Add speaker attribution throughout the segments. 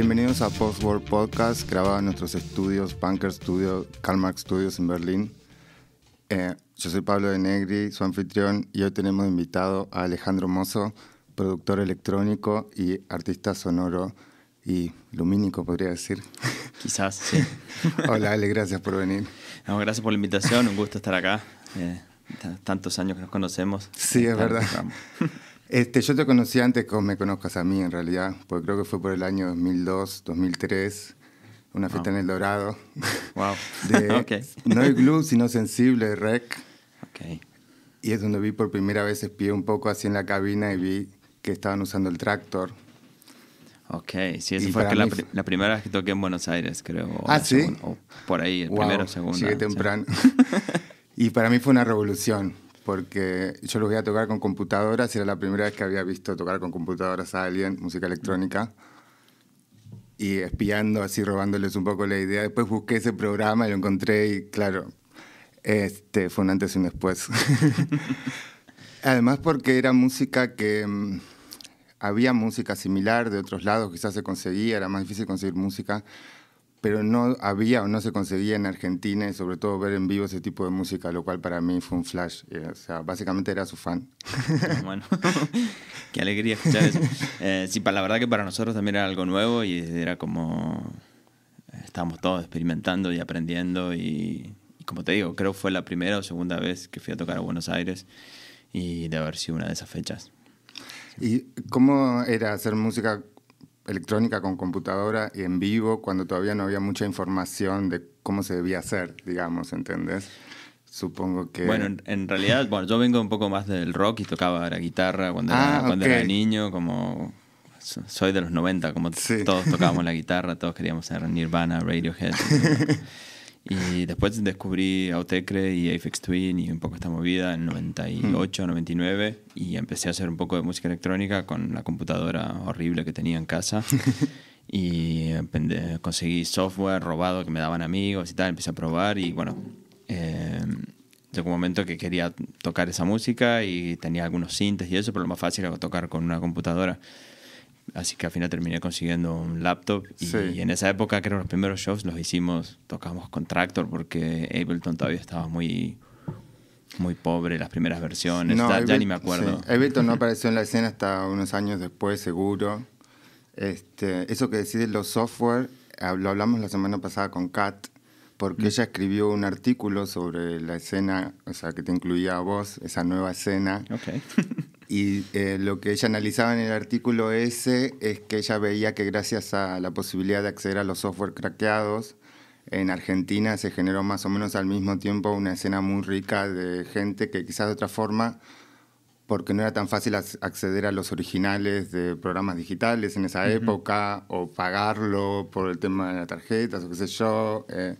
Speaker 1: Bienvenidos a Post World Podcast, grabado en nuestros estudios, Bunker Studio, Karl Marx Studios en Berlín. Eh, yo soy Pablo de Negri, su anfitrión, y hoy tenemos invitado a Alejandro Mozo, productor electrónico y artista sonoro y lumínico, podría decir.
Speaker 2: Quizás, sí.
Speaker 1: Hola, Ale, gracias por venir.
Speaker 2: gracias por la invitación, un gusto estar acá. Eh, tantos años que nos conocemos.
Speaker 1: Sí, es verdad. Este, yo te conocí antes que me conozcas a mí, en realidad, porque creo que fue por el año 2002, 2003, una fiesta en El Dorado.
Speaker 2: Wow.
Speaker 1: De, No hay glue, sino sensible, rec.
Speaker 2: Okay.
Speaker 1: Y es donde vi por primera vez, espié un poco así en la cabina y vi que estaban usando el tractor.
Speaker 2: Ok, sí, esa fue la, primera vez que toqué en Buenos Aires, creo.
Speaker 1: Ah, sí.
Speaker 2: o por ahí, el primero o segundo.
Speaker 1: Llegué temprano. y para mí fue una revolución porque yo los voy a tocar con computadoras y era la primera vez que había visto tocar con computadoras a alguien, música electrónica. Y espiando, así robándoles un poco la idea. Después busqué ese programa y lo encontré y claro, este fue un antes y un después. Además porque era música que mm, había música similar de otros lados, quizás se conseguía, era más difícil conseguir música, pero no había o no se conseguía en Argentina y sobre todo ver en vivo ese tipo de música, lo cual para mí fue un flash. Eh, o sea, básicamente era su fan.
Speaker 2: Bueno, qué alegría escuchar eso. Eh, sí, la verdad que para nosotros también era algo nuevo y era como... Estábamos todos experimentando y aprendiendo y, como te digo, creo que fue la primera o segunda vez que fui a tocar a Buenos Aires y de haber sido una de esas fechas.
Speaker 1: ¿Y cómo era hacer música electrónica con computadora y en vivo cuando todavía no había mucha información de cómo se debía hacer, digamos, ¿entendés? Supongo que...
Speaker 2: Bueno, en, realidad, bueno, yo vengo un poco más del rock y tocaba la guitarra cuando, era, ah, cuando era niño, como... Soy de los 90, como todos tocábamos la guitarra, todos queríamos ser Nirvana, Radiohead. Y después descubrí Autecre y Apex Twin y un poco esta movida en 98, 99 y empecé a hacer un poco de música electrónica con la computadora horrible que tenía en casa. y conseguí software robado que me daban amigos y tal, empecé a probar y bueno, eh, llegó un momento que quería tocar esa música y tenía algunos sintes y eso, pero lo más fácil era tocar con una computadora. Así que al final terminé consiguiendo un laptop y, en esa época creo que los primeros shows los hicimos, tocamos con Tractor porque Ableton todavía estaba muy muy pobre las primeras versiones, ya ni me acuerdo.
Speaker 1: Ableton no apareció en la escena hasta unos años después, seguro. Este, eso que decís los software, lo hablamos la semana pasada con Kat, porque mm. ella escribió un artículo sobre la escena, o sea, que te incluía a vos, esa nueva escena.
Speaker 2: Okay.
Speaker 1: Y eh, lo que ella analizaba en el artículo ese es que ella veía que gracias a la posibilidad de acceder a los software craqueados, en Argentina se generó más o menos al mismo tiempo una escena muy rica de gente que quizás de otra forma, porque no era tan fácil acceder a los originales de programas digitales en esa época, o pagarlo por el tema de las tarjetas, o qué sé yo. Eh,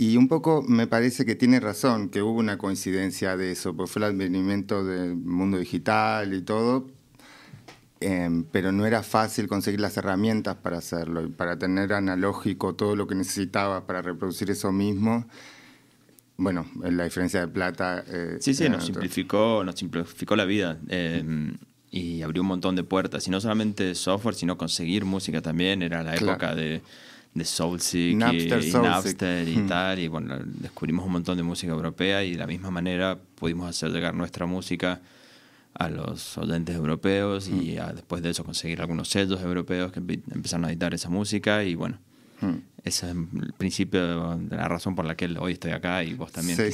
Speaker 1: y un poco me parece que tiene razón, que hubo una coincidencia de eso, porque fue el advenimiento del mundo digital y todo, em, pero no era fácil conseguir las herramientas para hacerlo y para tener analógico todo lo que necesitaba para reproducir eso mismo. Bueno, la diferencia de plata.
Speaker 2: Eh, sí, sí, nos simplificó, nos simplificó la vida em, y abrió un montón de puertas. Y no solamente software, sino conseguir música también. Era la época de de Soulseek
Speaker 1: Napster,
Speaker 2: y, Napster y hmm. tal. Y bueno, descubrimos un montón de música europea y de la misma manera pudimos hacer llegar nuestra música a los oyentes europeos y hmm. después de eso conseguir algunos sellos europeos que empezaron a editar esa música y bueno. Hmm. Ese es el principio de la razón por la que hoy estoy acá y vos también.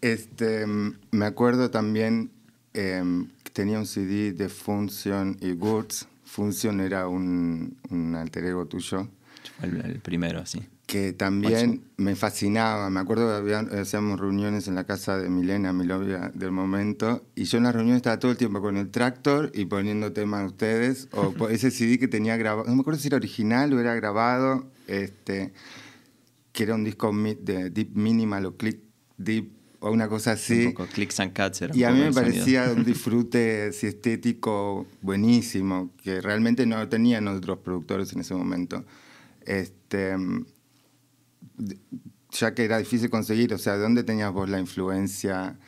Speaker 1: este, me acuerdo también em, que tenía un CD de Function y Goods Función era un, un alter ego tuyo.
Speaker 2: El, primero, sí.
Speaker 1: Que también me fascinaba. Me acuerdo que hacíamos reuniones en la casa de Milena, mi novia del momento, y yo en las reuniones estaba todo el tiempo con el tractor y poniendo temas de ustedes, o ese CD que tenía grabado, no me acuerdo si era original o era grabado, este, que era un disco de Deep Minimal o Click Deep o una cosa así.
Speaker 2: Un poco clicks and cuts
Speaker 1: Y a mí me parecía un disfrute estético buenísimo, que realmente no tenían otros productores en ese momento. Este, ya que era difícil conseguir, o sea, ¿de dónde tenías vos la influencia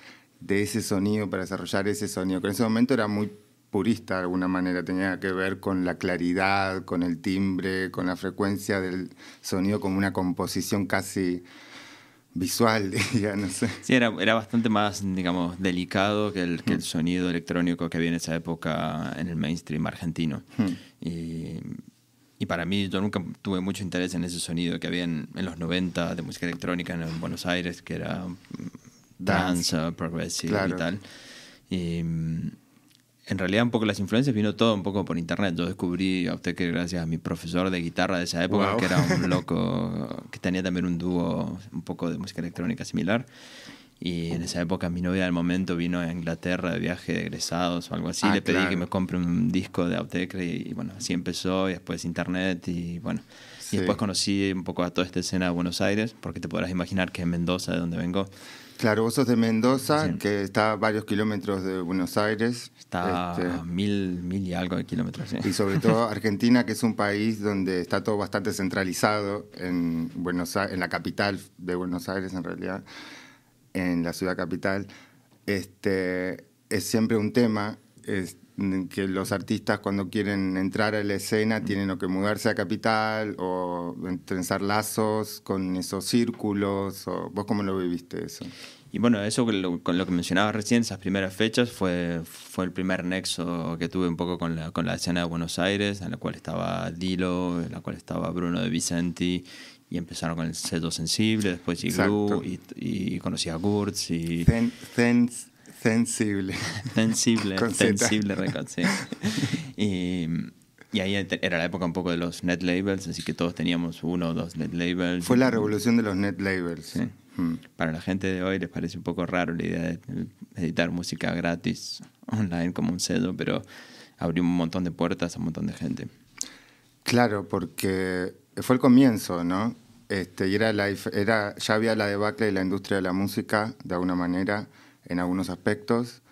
Speaker 1: de ese sonido para desarrollar ese sonido? Que en ese momento era muy purista de alguna manera, tenía que ver con la claridad, con el timbre, con la frecuencia del sonido, como una composición casi visual, diría, no sé.
Speaker 2: Sí, era, era bastante más, digamos, delicado que el, que el mm. sonido electrónico que había en esa época en el mainstream argentino. Mm. Y, y, para mí, yo nunca tuve mucho interés en ese sonido que había en, los 90 de música electrónica en, Buenos Aires, que era danza, progressive y tal. Y en realidad un poco las influencias vino todo un poco por internet. Yo descubrí a usted que gracias a mi profesor de guitarra de esa época, que era un loco, que tenía también un dúo un poco de música electrónica similar. Y en esa época mi novia del momento vino a Inglaterra de viaje de egresados o algo así. Ah, Le pedí que me compre un disco de Autechre y, bueno, así empezó y después internet y bueno. Y después conocí un poco a toda esta escena de Buenos Aires, porque te podrás imaginar que en Mendoza, de donde vengo,
Speaker 1: Claro, vos sos de Mendoza, que está a varios kilómetros de Buenos Aires.
Speaker 2: Está este, a mil, mil y algo de kilómetros. ¿sí?
Speaker 1: Y sobre todo Argentina, que es un país donde está todo bastante centralizado en, Buenos en la capital de Buenos Aires, en realidad, en la ciudad capital. Este, es siempre un tema es, que los artistas cuando quieren entrar a la escena tienen que mudarse a capital o trenzar lazos con esos círculos. O, ¿Vos cómo lo viviste eso?
Speaker 2: Y bueno, eso con lo, con lo, que mencionaba recién, esas primeras fechas, fue, fue el primer nexo que tuve un poco con la, con la escena de Buenos Aires, en la cual estaba Dilo, en la cual estaba Bruno de Vicenti, y empezaron con el sello sensible, después Igloo, y, y, conocí a Gurtz. Y...
Speaker 1: sensible.
Speaker 2: sensible, sensible record, sí. y, y ahí era la época un poco de los net labels, así que todos teníamos uno o dos net labels.
Speaker 1: Fue la revolución de los net labels. Sí.
Speaker 2: Hmm. Para la gente de hoy les parece un poco raro la idea de editar música gratis online como un sello, pero abrió un montón de puertas a un montón de gente.
Speaker 1: Claro, porque fue el comienzo, ¿no? Este, y era la, era, ya había la debacle de la industria de la música, de alguna manera, en algunos aspectos,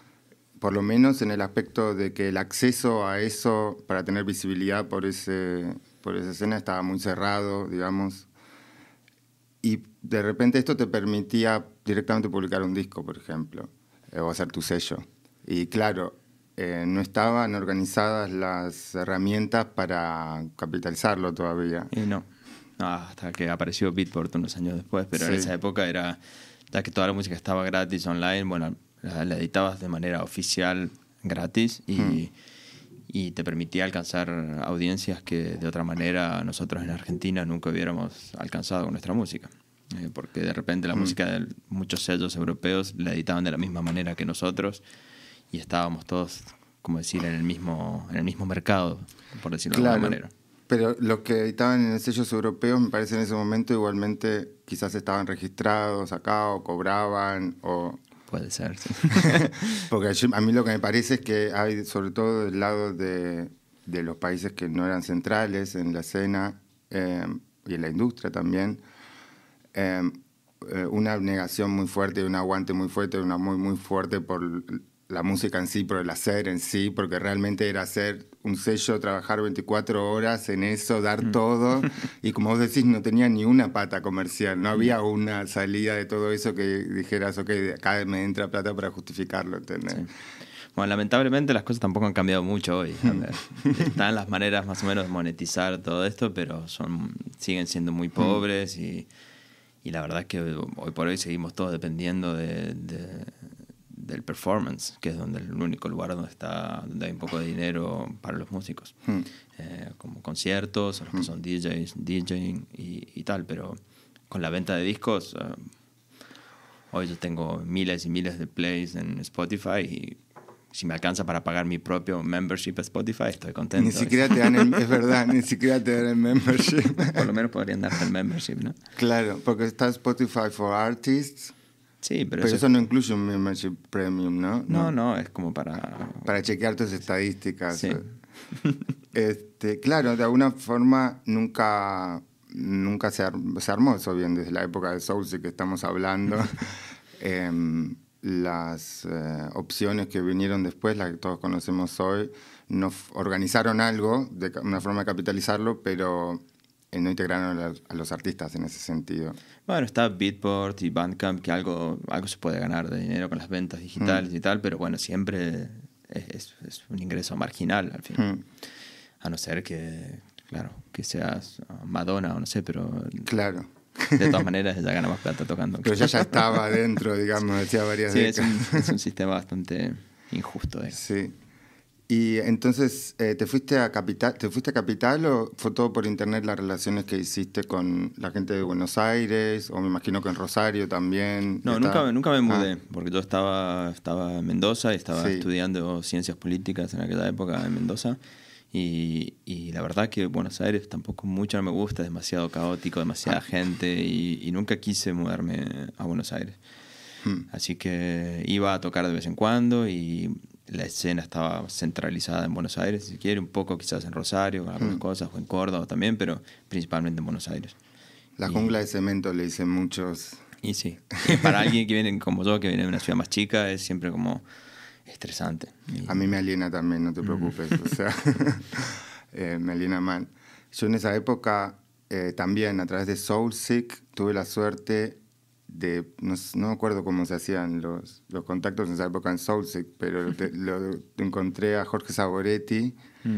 Speaker 1: por lo menos en el aspecto de que el acceso a eso para tener visibilidad por, ese, por esa escena estaba muy cerrado, digamos. Y de repente esto te permitía directamente publicar un disco, por ejemplo, eh, o hacer tu sello. Y claro, eh, no estaban organizadas las herramientas para capitalizarlo todavía.
Speaker 2: Y no. hasta que apareció Beatport unos años después, pero en esa época era, ya que toda la música estaba gratis online, bueno, la, editabas de manera oficial gratis y, hmm. y te permitía alcanzar audiencias que de otra manera nosotros en Argentina nunca hubiéramos alcanzado con nuestra música. Eh, porque de repente la mm. música de muchos sellos europeos la editaban de la misma manera que nosotros y estábamos todos, como decir, en el mismo, en el mismo mercado, por decirlo de alguna manera.
Speaker 1: Pero los que editaban en sellos europeos, me parece en ese momento igualmente quizás estaban registrados acá o cobraban o...
Speaker 2: Puede ser, sí.
Speaker 1: Porque a mí lo que me parece es que hay, sobre todo del lado de, de los países que no eran centrales en la escena eh, y en la industria también, Em, eh, una negación muy fuerte, un aguante muy fuerte, una muy, muy fuerte por la música en sí, por el hacer en sí, porque realmente era hacer un sello, trabajar 24 horas en eso, dar mm. todo, y como vos decís, no tenía ni una pata comercial, no había una salida de todo eso que dijeras, ok, de acá me entra plata para justificarlo, ¿entendés?
Speaker 2: Bueno, lamentablemente las cosas tampoco han cambiado mucho hoy. Están las maneras más o menos de monetizar todo esto, pero son siguen siendo muy mm. pobres y y la verdad es que hoy por hoy seguimos todos dependiendo de, del performance, que es donde el único lugar donde está donde hay un poco de dinero para los músicos, hmm. eh, como conciertos, los que hmm. son DJs, DJing y, y, tal, pero con la venta de discos, eh, hoy yo tengo miles y miles de plays en Spotify y si me alcanza para pagar mi propio membership a Spotify, estoy contento.
Speaker 1: Ni siquiera te dan el, es verdad, ni siquiera te dan el membership.
Speaker 2: Por lo menos podrían darte el membership, ¿no?
Speaker 1: Claro, porque está Spotify for Artists.
Speaker 2: Sí, pero,
Speaker 1: pero eso, no incluye un membership premium, ¿no?
Speaker 2: ¿no? No, es como para...
Speaker 1: Para chequear tus estadísticas. Sí. Este, claro, de alguna forma nunca, nunca se, se armó eso bien desde la época de Soulsy que estamos hablando. eh, las eh, opciones que vinieron después, las que todos conocemos hoy, no organizaron algo, de una forma de capitalizarlo, pero no integraron a, los artistas en ese sentido.
Speaker 2: Bueno, está Beatport y Bandcamp, que algo, algo se puede ganar de dinero con las ventas digitales mm. y tal, pero bueno, siempre, es, un ingreso marginal al final. Mm. A no ser que, claro, que seas Madonna o no sé, pero...
Speaker 1: Claro.
Speaker 2: De todas maneras, ella gana más plata tocando.
Speaker 1: Pero ella ya estaba adentro, digamos, decía varias
Speaker 2: sí, Es un, es un sistema bastante injusto.
Speaker 1: Sí. Y entonces, eh, ¿te fuiste a Capital te fuiste a Capital o fue todo por internet las relaciones que hiciste con la gente de Buenos Aires o me imagino que en Rosario también?
Speaker 2: No, nunca, nunca me mudé, ah. porque yo estaba, estaba en Mendoza y estaba estudiando ciencias políticas en aquella época en Mendoza. Y, y, la verdad que Buenos Aires tampoco mucho no me gusta, es demasiado caótico, demasiada ah. gente y, y, nunca quise mudarme a Buenos Aires. Hmm. Así que iba a tocar de vez en cuando y la escena estaba centralizada en Buenos Aires, si quiere, un poco quizás en Rosario, algunas hmm. cosas, o en Córdoba también, pero principalmente en Buenos Aires.
Speaker 1: La jungla de cemento le dicen muchos.
Speaker 2: Y sí, para alguien que viene como yo, que viene de una ciudad más chica, es siempre como estresante.
Speaker 1: A mí me aliena también, no te preocupes, o sea, eh, me aliena mal. Yo en esa época eh, también, a través de Soulsick, tuve la suerte de, no, no, me acuerdo cómo se hacían los, los contactos en esa época en Soulsick, pero lo, encontré a Jorge Saboretti mm.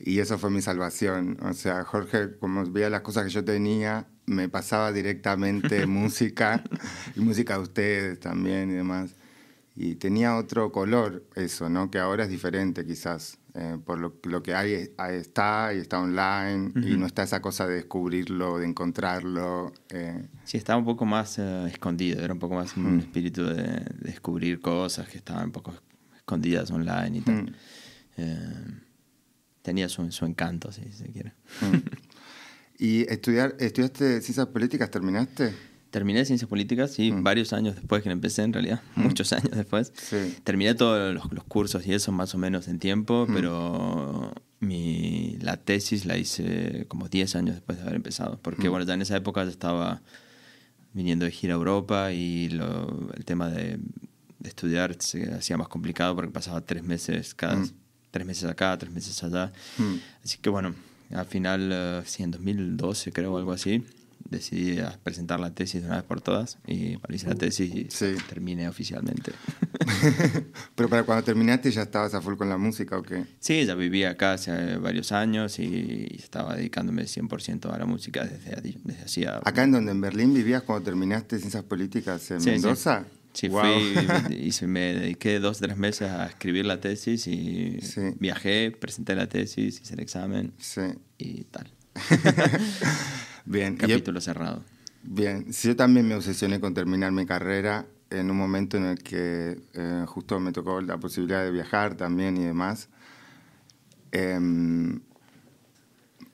Speaker 1: y eso fue mi salvación. O sea, Jorge, como veía las cosas que yo tenía, me pasaba directamente música y música de ustedes también y demás. Y tenía otro color eso, ¿no? Que ahora es diferente quizás. Eh, por lo, lo, que hay, está y está online y no está esa cosa de descubrirlo, de encontrarlo. Eh.
Speaker 2: Sí, estaba un poco más eh, escondido, era un poco más un espíritu de, descubrir cosas que estaban un poco escondidas online y tal. tenía su, su, encanto, si se quiere.
Speaker 1: ¿Y estudiar, estudiaste ciencias políticas, terminaste?
Speaker 2: Terminé ciencias políticas, sí, mm. varios años después que empecé, en realidad, mm. muchos años después. Terminé todos los, cursos y eso más o menos en tiempo, mm. pero mi, la tesis la hice como 10 años después de haber empezado, porque bueno, ya en esa época ya estaba viniendo de gira a Europa y lo, el tema de, de, estudiar se hacía más complicado porque pasaba tres meses cada tres meses acá, tres meses allá. Así que bueno, al final, uh, sí, en 2012 creo, algo así decidí presentar la tesis de una vez por todas y hice la tesis y terminé oficialmente.
Speaker 1: Pero para cuando terminaste ya estabas a full con la música o qué?
Speaker 2: Sí, ya vivía acá hace varios años y estaba dedicándome 100% a la música desde, desde hacía...
Speaker 1: ¿Acá en donde en Berlín vivías cuando terminaste ciencias políticas en Mendoza?
Speaker 2: Sí, fui y me dediqué dos o tres meses a escribir la tesis y viajé, presenté la tesis, hice el examen y tal.
Speaker 1: Bien.
Speaker 2: Capítulo cerrado.
Speaker 1: Bien, yo también me obsesioné con terminar mi carrera en un momento en el que eh, justo me tocó la posibilidad de viajar también y demás. Em,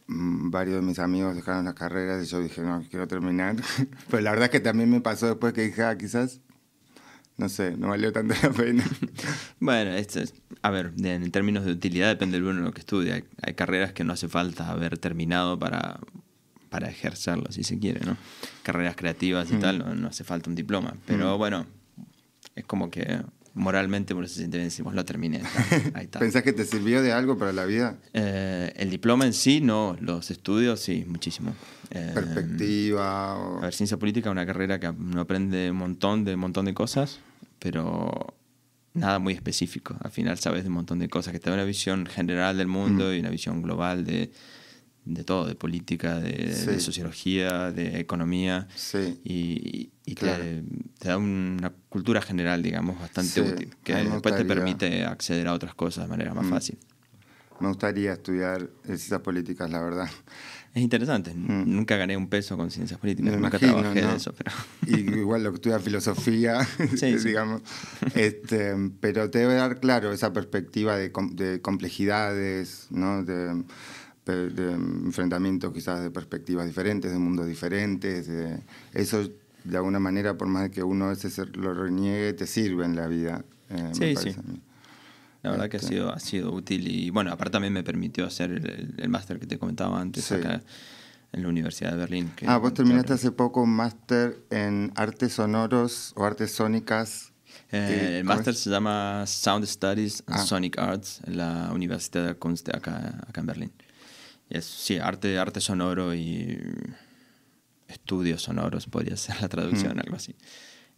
Speaker 1: mm, varios de mis amigos dejaron las carreras y yo dije, no, quiero terminar. Pero la verdad es que también me pasó después que dije, ah, quizás, no sé, no valió tanto la pena.
Speaker 2: bueno, esto es, a ver, en términos de utilidad depende del uno lo que estudia. hay carreras que no hace falta haber terminado para para ejercerlo, si se quiere, ¿no? Carreras creativas y mm. tal, no, hace falta un diploma. Pero mm. bueno, es como que moralmente uno se siente bien, decimos, lo terminé.
Speaker 1: Ahí está. ¿Pensás que te sirvió de algo para la vida?
Speaker 2: Eh, el diploma en sí, no. Los estudios, sí, muchísimo.
Speaker 1: Eh, Perspectiva.
Speaker 2: A ver, ciencia política es una carrera que uno aprende un montón de, un montón de cosas, pero nada muy específico. Al final sabes de un montón de cosas, que te da una visión general del mundo mm. y una visión global de de todo, de política, de, sociología, de economía.
Speaker 1: Sí.
Speaker 2: Y, te, da una cultura general, digamos, bastante útil, que después te permite acceder a otras cosas de manera más mm. fácil.
Speaker 1: Me gustaría estudiar ciencias políticas, la verdad.
Speaker 2: Es interesante. Mm. Nunca gané un peso con ciencias políticas. Nunca trabajé de eso. Pero...
Speaker 1: Y igual lo que estudia filosofía, digamos. Este, pero te debe dar, claro, esa perspectiva de, de complejidades, ¿no? De, de enfrentamientos quizás de perspectivas diferentes, de mundos diferentes. eso, de alguna manera, por más que uno a veces lo reniegue, te sirve en la vida.
Speaker 2: Eh, sí, sí. La verdad que ha este. sido, ha sido útil y bueno, aparte también me permitió hacer el, máster que te comentaba antes acá en la Universidad de Berlín.
Speaker 1: ah, vos terminaste hace poco un máster en artes sonoros o artes sónicas.
Speaker 2: Eh, el máster se llama Sound Studies and ah. Sonic Arts en la Universidad de Kunst acá, acá en Berlín es, sí, arte, arte sonoro y estudios sonoros podría ser la traducción, algo así.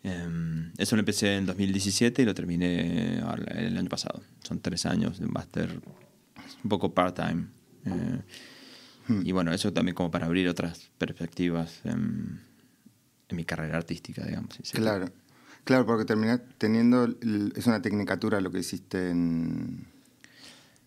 Speaker 2: Em, eso lo empecé en 2017 y lo terminé el año pasado. Son tres años de un máster un poco part-time. Eh, hmm. Y bueno, eso también como para abrir otras perspectivas en, mi carrera artística, digamos.
Speaker 1: claro, claro, porque terminé teniendo, es una tecnicatura lo que hiciste en,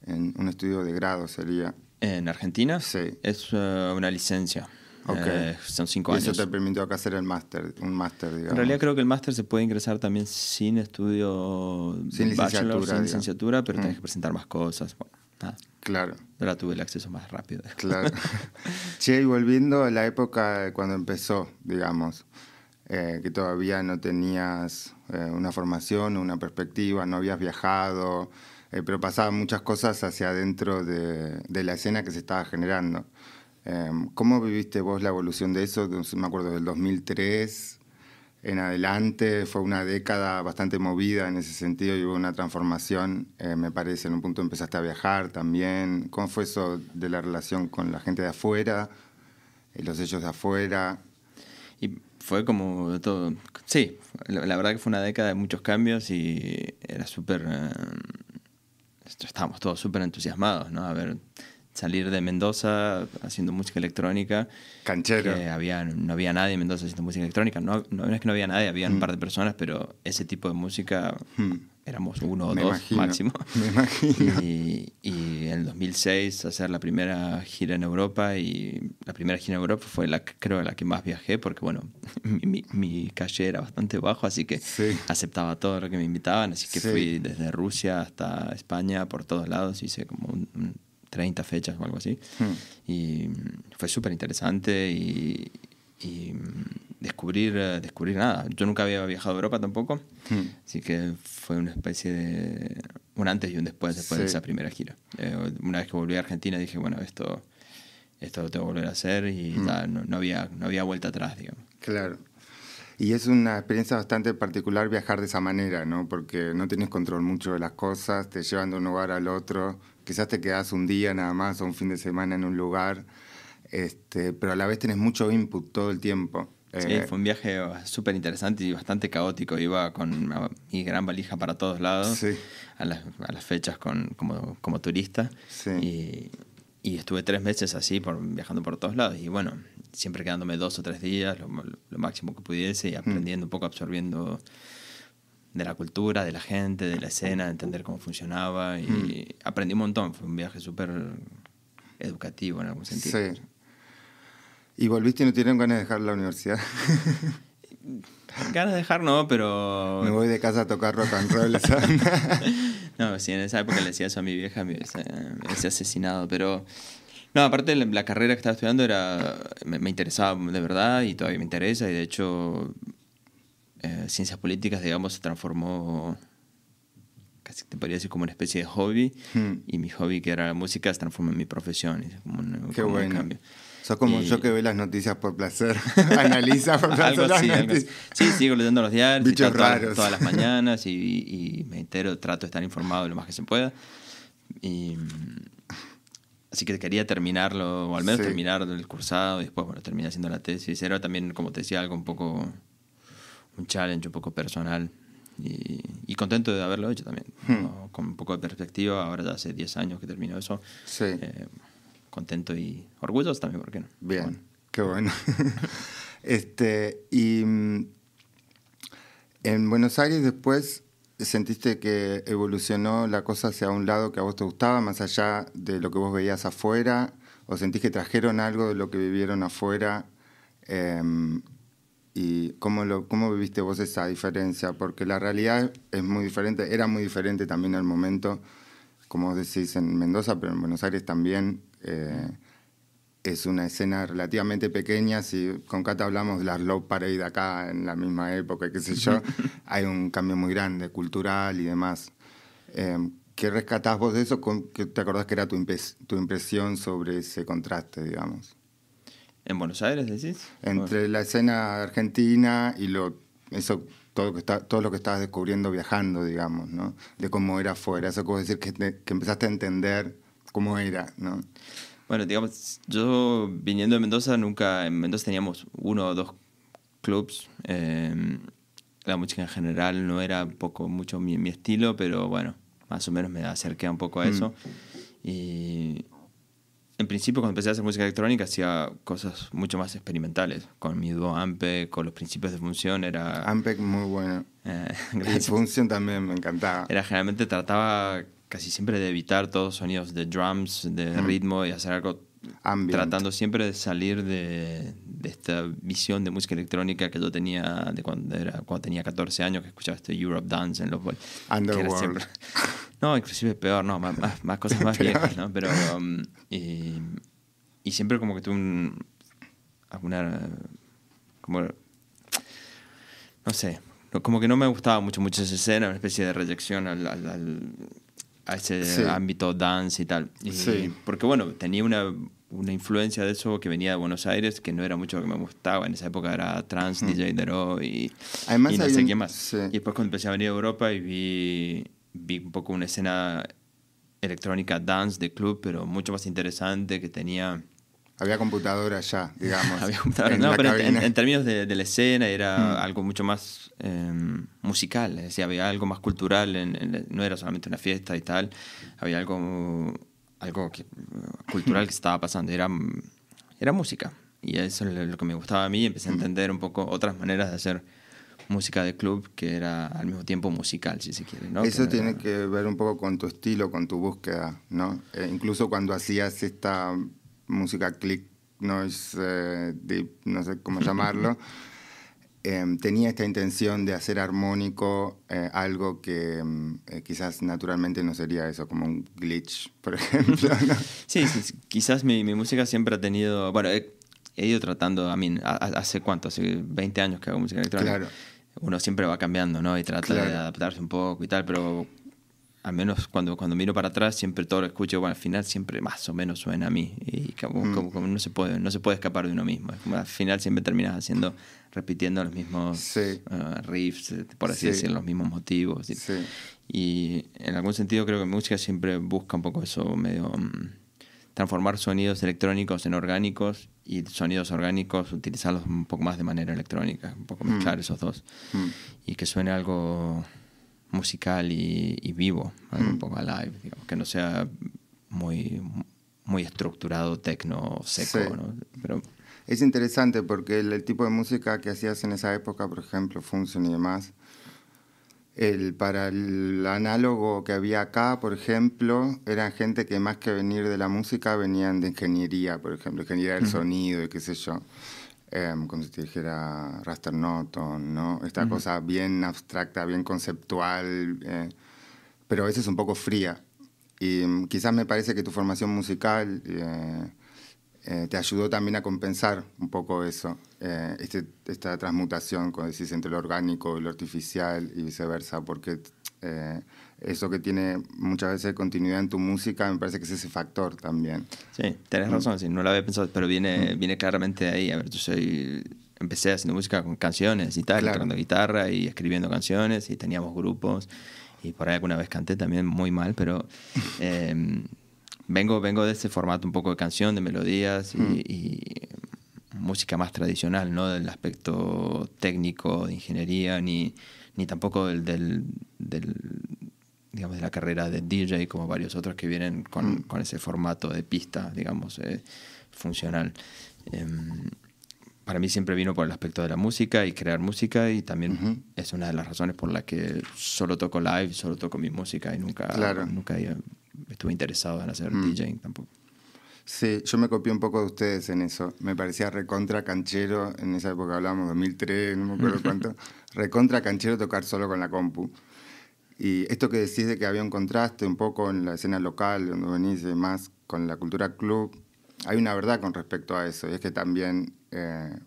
Speaker 1: en un estudio de grado, sería.
Speaker 2: ¿En Argentina?
Speaker 1: Sí.
Speaker 2: Es eh, una licencia. Okay. Eh, son cinco años.
Speaker 1: Eso te permitió acá hacer el máster, un máster, digamos.
Speaker 2: En realidad creo que el máster se puede ingresar también sin estudio
Speaker 1: sin licenciatura,
Speaker 2: sin licenciatura, pero tienes mm. que presentar más cosas.
Speaker 1: Claro.
Speaker 2: Ahora tuve el acceso más rápido.
Speaker 1: Claro. che, y volviendo a la época cuando empezó, digamos, eh, que todavía no tenías eh, una formación, una perspectiva, no habías viajado, pero pasaban muchas cosas hacia adentro de, de la escena que se estaba generando. Em, ¿Cómo viviste vos la evolución de eso? Me acuerdo del 2003 en adelante, fue una década bastante movida en ese sentido y hubo una transformación, eh, me parece, en un punto empezaste a viajar también. ¿Cómo fue eso de la relación con la gente de afuera y los sellos de afuera?
Speaker 2: Y fue como todo, sí, la, verdad que fue una década de muchos cambios y era súper, eh, estábamos todos súper entusiasmados, ¿no? A ver salir de Mendoza haciendo música electrónica.
Speaker 1: Canchero.
Speaker 2: había, no había nadie en Mendoza haciendo música electrónica. No, no, es que no había nadie, había un mm. par de personas, pero ese tipo de música mm. éramos uno o dos máximo.
Speaker 1: Me imagino.
Speaker 2: Y, y, en el 2006 hacer la primera gira en Europa y la primera gira en Europa fue la creo la que más viajé porque bueno, mi, mi, calle era bastante bajo, así que aceptaba todo lo que me invitaban, así que fui desde Rusia hasta España por todos lados, hice como un 30 fechas o algo así. Hmm. Y fue súper interesante y, descubrir, descubrir nada. Yo nunca había viajado a Europa tampoco, hmm. así que fue una especie de un antes y un después después de esa primera gira. Eh, una vez que volví a Argentina dije, bueno, esto, esto lo tengo que volver a hacer y hmm. no, no, había, no había vuelta atrás, digamos.
Speaker 1: Claro. Y es una experiencia bastante particular viajar de esa manera, ¿no? Porque no tienes control mucho de las cosas, te llevan de un lugar al otro quizás te quedas un día nada más o un fin de semana en un lugar, este, pero a la vez tenés mucho input todo el tiempo.
Speaker 2: Sí, eh, fue un viaje súper interesante y bastante caótico. Iba con mi gran valija para todos lados, a, las, a, las, fechas con, como, como turista. Y, y, estuve tres meses así, por, viajando por todos lados. Y bueno, siempre quedándome dos o tres días, lo, lo máximo que pudiese, y mm. aprendiendo un poco, absorbiendo de la cultura, de la gente, de la escena, de entender cómo funcionaba y hmm. aprendí un montón. Fue un viaje súper educativo en algún sentido. Sí.
Speaker 1: ¿Y volviste y no tienes ganas de dejar la universidad?
Speaker 2: ganas de dejar no, pero...
Speaker 1: Me voy de casa a tocar rock and roll.
Speaker 2: no, sí, en esa época le decía eso a mi vieja, me hubiese, asesinado, pero... No, aparte la, carrera que estaba estudiando era me, me, interesaba de verdad y todavía me interesa y de hecho eh, ciencias políticas, digamos, se transformó, casi te podría decir como una especie de hobby, hmm. y mi hobby, que era la música, se transformó en mi profesión. Como un,
Speaker 1: Qué bueno. cambio. Sos como yo que ve las noticias por placer, analiza por placer.
Speaker 2: algo así, algo Sí, sigo leyendo los diarios todas, las mañanas y, y, me entero, trato de estar informado lo más que se pueda. Y, así que quería terminarlo, o al menos terminar el cursado, y después, bueno, terminé haciendo la tesis. Era también, como te decía, algo un poco un challenge un poco personal y, contento de haberlo hecho también. Hmm. Con un poco de perspectiva, ahora ya hace 10 años que terminó eso.
Speaker 1: Sí. Eh,
Speaker 2: contento y orgulloso también, ¿por qué no?
Speaker 1: Bien, qué bueno. este, y mm, en Buenos Aires después sentiste que evolucionó la cosa hacia un lado que a vos te gustaba, más allá de lo que vos veías afuera, o sentís que trajeron algo de lo que vivieron afuera em, ¿Y cómo, lo, cómo viviste vos esa diferencia? Porque la realidad es muy diferente, era muy diferente también al momento, como decís en Mendoza, pero en Buenos Aires también. Eh, es una escena relativamente pequeña. Si con Cata hablamos de las Low Parade acá en la misma época, qué sé yo, hay un cambio muy grande, cultural y demás. Eh, ¿Qué rescatás vos de eso? ¿Qué te acordás que era tu, tu impresión sobre ese contraste, digamos?
Speaker 2: ¿En Buenos Aires decís?
Speaker 1: Entre la escena argentina y lo eso todo que está todo lo que estabas descubriendo viajando, digamos, ¿no? De cómo era afuera. Eso como decir que, que empezaste a entender cómo era, ¿no?
Speaker 2: Bueno, digamos, yo viniendo de Mendoza, nunca, en Mendoza teníamos uno o dos clubs, em, la música en general no era un poco mucho mi, mi estilo, pero bueno, más o menos me acerqué un poco a eso. Mm. Y en principio cuando empecé a hacer música electrónica hacía cosas mucho más experimentales. Con mi dúo Ampeg, con los principios de función era...
Speaker 1: Ampeg muy bueno. Eh, y función también me encantaba.
Speaker 2: Era generalmente trataba casi siempre de evitar todos sonidos de drums, de mm. ritmo y hacer algo tratando siempre de salir de, de, esta visión de música electrónica que yo tenía de cuando, era, cuando tenía 14 años, que escuchaba este Europe Dance en los...
Speaker 1: Underworld.
Speaker 2: no, inclusive peor, no, más, más, cosas más viejas, ¿no? Pero... Um, y, y, siempre como que tuve un, alguna... como... No sé, como que no me gustaba mucho, mucho esa escena, una especie de reyección al, al a ese ámbito dance y tal. sí. Porque bueno, tenía una, una, influencia de eso que venía de Buenos Aires, que no era mucho lo que me gustaba. En esa época era trans, DJ Dero y, Además, y no sé quién más. Y después cuando empecé a venir a Europa y vi, vi un poco una escena electrónica dance de club, pero mucho más interesante, que tenía
Speaker 1: había computadora ya, digamos.
Speaker 2: Había computadora. En no, pero en, términos de, la escena era mm. algo mucho más em, musical. Es decir, había algo más cultural. En, no era solamente una fiesta y tal. Había algo, algo cultural que estaba pasando. Era, era música. Y eso es lo que me gustaba a mí. Empecé a mm. entender un poco otras maneras de hacer música de club que era al mismo tiempo musical, si se quiere. ¿no?
Speaker 1: Eso tiene que ver un poco con tu estilo, con tu búsqueda, ¿no? Eh, incluso cuando hacías esta música click noise, eh, deep, no sé cómo llamarlo, em, tenía esta intención de hacer armónico eh, algo que em, eh, quizás naturalmente no sería eso, como un glitch, por ejemplo.
Speaker 2: sí, quizás mi, mi, música siempre ha tenido, bueno, he, ido tratando, a mí, hace cuánto, hace 20 años que hago música electrónica. Claro. Uno siempre va cambiando, ¿no? Y trata de adaptarse un poco y tal, pero al menos cuando, cuando miro para atrás, siempre todo lo escucho, bueno, al final siempre más o menos suena a mí. Y como, mm. como, no, se puede, no se puede escapar de uno mismo. al final siempre terminas haciendo, repitiendo los mismos uh, riffs, por así decirlo, los mismos motivos. Y, y, en algún sentido creo que mi música siempre busca un poco eso, medio mm, transformar sonidos electrónicos en orgánicos y sonidos orgánicos utilizarlos un poco más de manera electrónica, un poco mezclar mm. esos dos. Y que suene algo musical y, vivo, un mm. poco live, que no sea muy, muy estructurado, tecno, seco. ¿no? Pero,
Speaker 1: es interesante porque el, tipo de música que hacías en esa época, por ejemplo, Function y demás, el, para el análogo que había acá, por ejemplo, era gente que más que venir de la música venían de ingeniería, por ejemplo, ingeniería del sonido y qué sé yo eh, como si te dijera Raster Norton, ¿no? Esta cosa bien abstracta, bien conceptual, eh, pero a veces un poco fría. Y mm, quizás me parece que tu formación musical eh, eh, te ayudó también a compensar un poco eso, este, esta transmutación, como decís, entre lo orgánico y lo artificial y viceversa, porque eso que tiene muchas veces continuidad en tu música, me parece que es ese factor también.
Speaker 2: Sí, tenés mm. razón, sí, no lo había pensado, pero viene, mm. viene claramente de ahí. A ver, yo soy, empecé haciendo música con canciones y tal, tocando guitarra y escribiendo canciones y teníamos grupos y por ahí alguna vez canté también muy mal, pero em, vengo, vengo de ese formato un poco de canción, de melodías y, mm. y música más tradicional, no del aspecto técnico de ingeniería ni, ni tampoco del, del, del digamos, de la carrera de DJ, como varios otros que vienen con, mm. con ese formato de pista, digamos, eh, funcional. Em, para mí siempre vino por el aspecto de la música y crear música y también es una de las razones por las que solo toco live, solo toco mi música y nunca, nunca estuve interesado en hacer mm. DJ tampoco.
Speaker 1: Sí, yo me copié un poco de ustedes en eso. Me parecía recontra canchero, en esa época hablábamos 2003, no me acuerdo cuánto, recontra canchero tocar solo con la compu. Y esto que decís de que había un contraste un poco en la escena local, donde venís y más, con la cultura club, hay una verdad con respecto a eso, y es que también eh,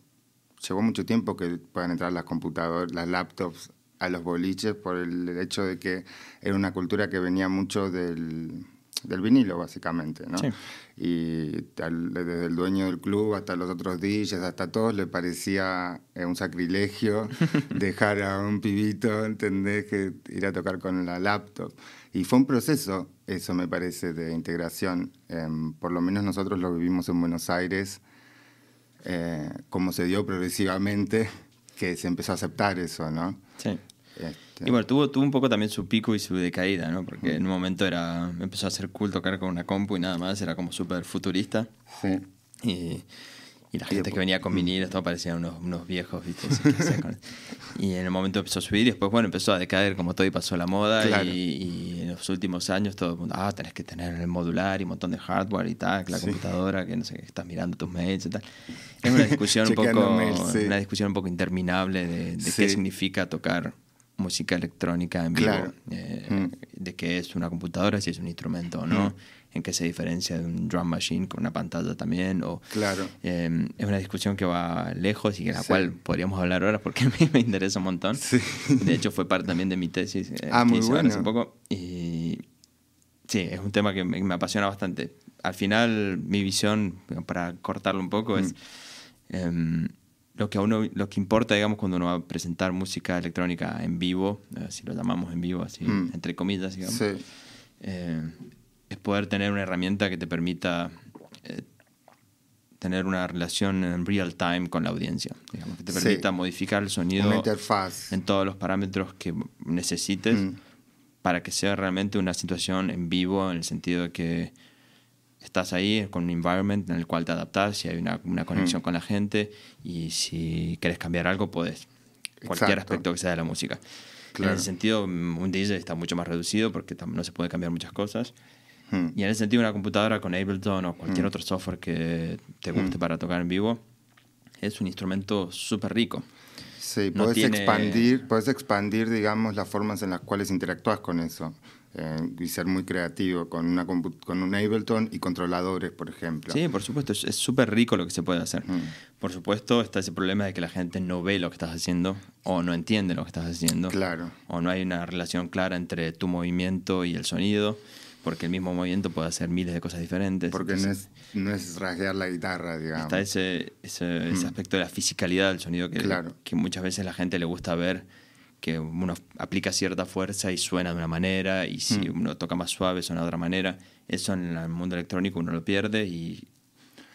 Speaker 1: llevó mucho tiempo que puedan entrar las computadoras, las laptops a los boliches por el hecho de que era una cultura que venía mucho del, del vinilo, básicamente, ¿no? Y desde el dueño del club hasta los otros DJs, hasta todos, le parecía eh, un sacrilegio dejar a un pibito, ¿entendés?, que ir a tocar con la laptop. Y fue un proceso, eso me parece, de integración. Em, por lo menos nosotros lo vivimos en Buenos Aires, eh, como se dio progresivamente que se empezó a aceptar eso, ¿no?
Speaker 2: Sí. Este. Y bueno, tuvo, tuvo un poco también su pico y su decaída, ¿no? Porque en un momento era empezó a ser cool tocar con una compu y nada más, era como súper futurista. Sí. Y, y la gente que venía con vinilos, todo parecían unos, unos viejos, ¿viste? y en el momento empezó a subir y después, bueno, empezó a decaer como todo y pasó la moda. Y, en los últimos años todo el mundo, ah, tenés que tener el modular y un montón de hardware y tal, la computadora, que no sé, que estás mirando tus mails y tal. Es una discusión un poco, una discusión un poco interminable de, de qué significa tocar música electrónica en vivo, eh, mm. de qué es una computadora, si es un instrumento o no, mm. en qué se diferencia de un drum machine con una pantalla también. O,
Speaker 1: claro.
Speaker 2: Eh, es una discusión que va lejos y de la cual podríamos hablar ahora porque a mí me interesa un montón. De hecho, fue parte también de mi tesis eh,
Speaker 1: ah, muy bueno.
Speaker 2: hace poco. Y sí, es un tema que me, apasiona bastante. Al final, mi visión, para cortarlo un poco, es... Mm. Em, lo que a uno lo que importa digamos cuando uno va a presentar música electrónica en vivo eh, si lo llamamos en vivo así mm. entre comillas digamos eh, es poder tener una herramienta que te permita eh, tener una relación en real time con la audiencia digamos que te permita modificar el sonido en todos los parámetros que necesites mm. para que sea realmente una situación en vivo en el sentido de que estás ahí con un environment en el cual te adaptas, si hay una, una conexión mm. con la gente y si quieres cambiar algo, puedes. Cualquier aspecto que sea de la música. En ese sentido, mm, un DJ está mucho más reducido porque no se puede cambiar muchas cosas. Mm. Y en ese sentido, una computadora con Ableton o cualquier otro software que te guste para tocar en vivo es un instrumento súper rico.
Speaker 1: Sí, puedes, expandir, puedes expandir, digamos, las formas en las cuales interactúas con eso. Eh, y ser muy creativo con, una con un Ableton y controladores, por ejemplo.
Speaker 2: Sí, por supuesto, es súper rico lo que se puede hacer. Mm. Por supuesto, está ese problema de que la gente no ve lo que estás haciendo o no entiende lo que estás haciendo.
Speaker 1: Claro.
Speaker 2: O no hay una relación clara entre tu movimiento y el sonido, porque el mismo movimiento puede hacer miles de cosas diferentes.
Speaker 1: Porque no, es, no es rasguear la guitarra, digamos.
Speaker 2: Está ese, ese, ese mm. aspecto de la fisicalidad del sonido que, que muchas veces la gente le gusta ver que uno aplica cierta fuerza y suena de una manera, y si mm. uno toca más suave suena de otra manera. Eso en el mundo electrónico uno lo pierde y...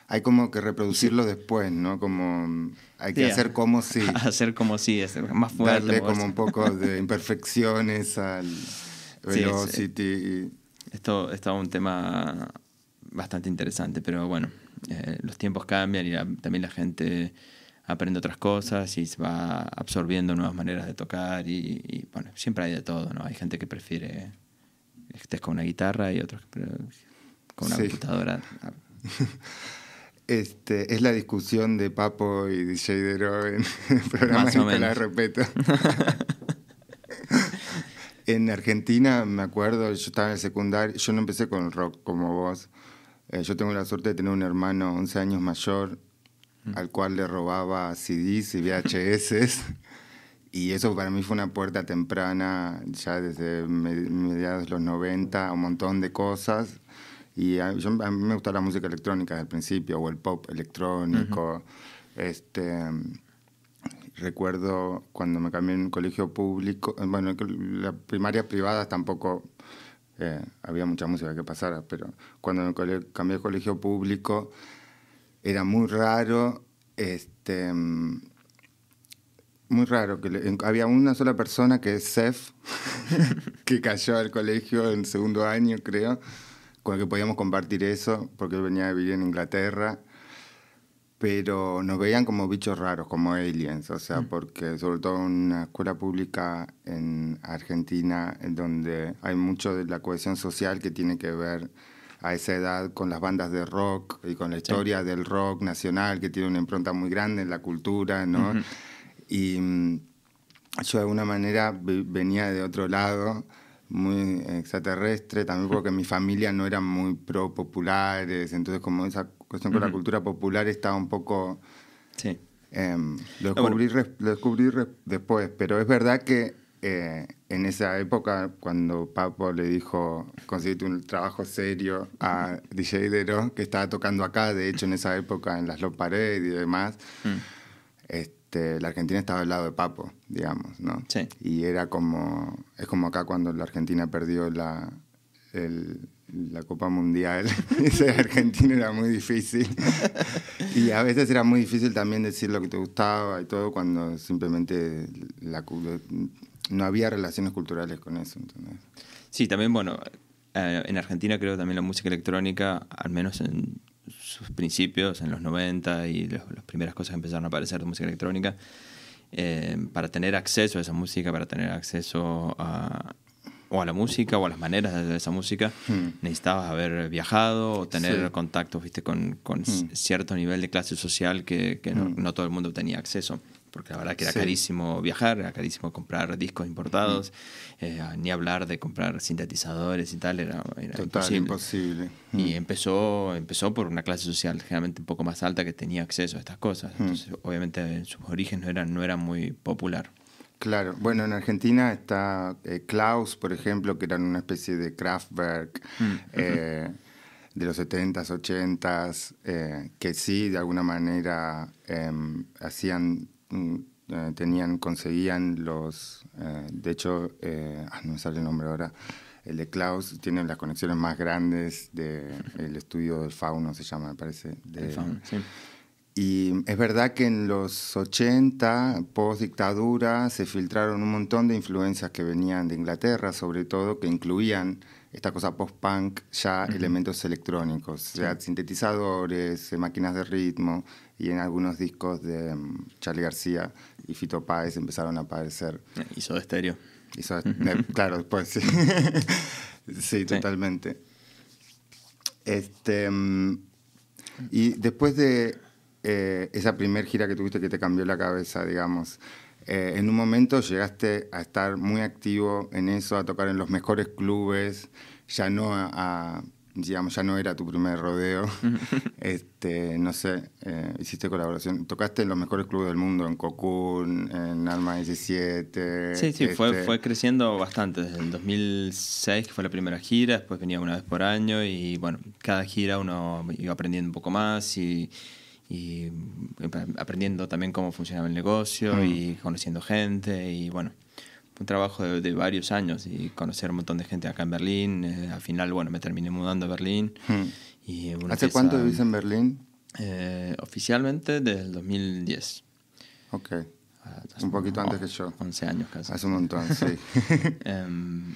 Speaker 1: Hay como que reproducirlo después, ¿no? Como hay que hacer como si...
Speaker 2: hacer como si, es más fuerte.
Speaker 1: Darle como un poco de imperfecciones al velocity.
Speaker 2: esto es un tema bastante interesante, pero bueno, eh, los tiempos cambian y también la gente aprende otras cosas y se va absorbiendo nuevas maneras de tocar y, bueno, siempre hay de todo, ¿no? Hay gente que prefiere que estés con una guitarra y otros que con una computadora.
Speaker 1: Este, es la discusión de Papo y DJ Dero en el programa de la Repeto. en Argentina, me acuerdo, yo estaba en el secundario, yo no empecé con el rock como vos. Eh, yo tengo la suerte de tener un hermano 11 años mayor al cual le robaba CDs y VHS. y eso para mí fue una puerta temprana, ya desde mediados de los 90, un montón de cosas. Y a, yo, mí me gusta la música electrónica desde el principio, o el pop electrónico. este, recuerdo cuando me cambié en un colegio público, bueno, la primaria privada tampoco eh, había mucha música que pasara, pero cuando me cambié de colegio público era muy raro, este, muy raro, que había una sola persona que es Seth, que cayó al colegio en segundo año, creo, con el que podíamos compartir eso, porque él venía a vivir en Inglaterra, pero nos veían como bichos raros, como aliens, o sea, mm. porque sobre todo en una escuela pública en Argentina, en donde hay mucho de la cohesión social que tiene que ver a esa edad con las bandas de rock y con la historia del rock nacional que tiene una impronta muy grande en la cultura, ¿no? Y mm, yo de alguna manera venía de otro lado, muy extraterrestre, también porque mi familia no era muy pro populares, entonces como esa cuestión con la cultura popular estaba un poco...
Speaker 2: Sí.
Speaker 1: Em, lo, descubrí, lo descubrí después, pero es verdad que eh, en esa época, cuando Papo le dijo, conseguiste un trabajo serio a DJ Dero, que estaba tocando acá, de hecho en esa época en las Low Parade y demás, mm. este, la Argentina estaba al lado de Papo, digamos, ¿no?
Speaker 2: Sí.
Speaker 1: Y era como, es como acá cuando la Argentina perdió la, la Copa Mundial. Ese Argentina era muy difícil. y a veces era muy difícil también decir lo que te gustaba y todo cuando simplemente la, no había relaciones culturales con eso.
Speaker 2: Sí, también, bueno, eh, en Argentina creo también la música electrónica, al menos en sus principios, en los 90 y las primeras cosas que empezaron a aparecer de música electrónica, eh, para tener acceso a esa música, para tener acceso a, o a la música o a las maneras de esa música, hmm. necesitabas haber viajado o tener contacto ¿viste? con, con hmm. cierto nivel de clase social que, que no, hmm. no, todo el mundo tenía acceso porque la verdad que era carísimo viajar, era carísimo comprar discos importados, eh, ni hablar de comprar sintetizadores y tal, era,
Speaker 1: Total, imposible.
Speaker 2: Y empezó, empezó por una clase social generalmente un poco más alta que tenía acceso a estas cosas. Entonces, obviamente, en sus orígenes no era, no era muy popular.
Speaker 1: Claro, bueno, en Argentina está eh, Klaus, por ejemplo, que eran una especie de Kraftwerk. Eh, de los 70s, 80s, que sí, de alguna manera em, hacían Mm, eh, tenían, conseguían los, eh, de hecho, eh, ah, no me sale el nombre ahora, el de Klaus tiene las conexiones más grandes del estudio del fauno, se llama, me parece. De, fauno, sí. Y es verdad que en los 80, post dictadura, se filtraron un montón de influencias que venían de Inglaterra, sobre todo, que incluían esta cosa post-punk, ya elementos electrónicos, o sea, sintetizadores, máquinas de ritmo, y en algunos discos de mm, Charlie García y Fito Páez empezaron a aparecer.
Speaker 2: Hizo de estéreo.
Speaker 1: Claro, después sí. sí, totalmente. Este, mm, y después de eh, esa primer gira que tuviste que te cambió la cabeza, digamos, eh, en un momento llegaste a estar muy activo en eso, a tocar en los mejores clubes, ya no a digamos, ya no era tu primer rodeo. este, no sé, eh, hiciste colaboración. Tocaste en los mejores clubes del mundo, en Cocoon, en Alma 17.
Speaker 2: Sí, sí, fue, este fue creciendo bastante. Desde el 2006, que fue la primera gira, después venía una vez por año y bueno, cada gira uno iba aprendiendo un poco más y, y aprendiendo también cómo funcionaba el negocio mm. y conociendo gente y bueno un trabajo de, varios años y conocer un montón de gente acá en Berlín. Eh, al final, bueno, me terminé mudando a Berlín. Hmm.
Speaker 1: Y ¿Hace cuánto vivís en Berlín?
Speaker 2: Eh, oficialmente desde el 2010.
Speaker 1: Ok. Ah, un poquito antes que yo.
Speaker 2: 11 años casi.
Speaker 1: Hace un montón, sí.
Speaker 2: Em,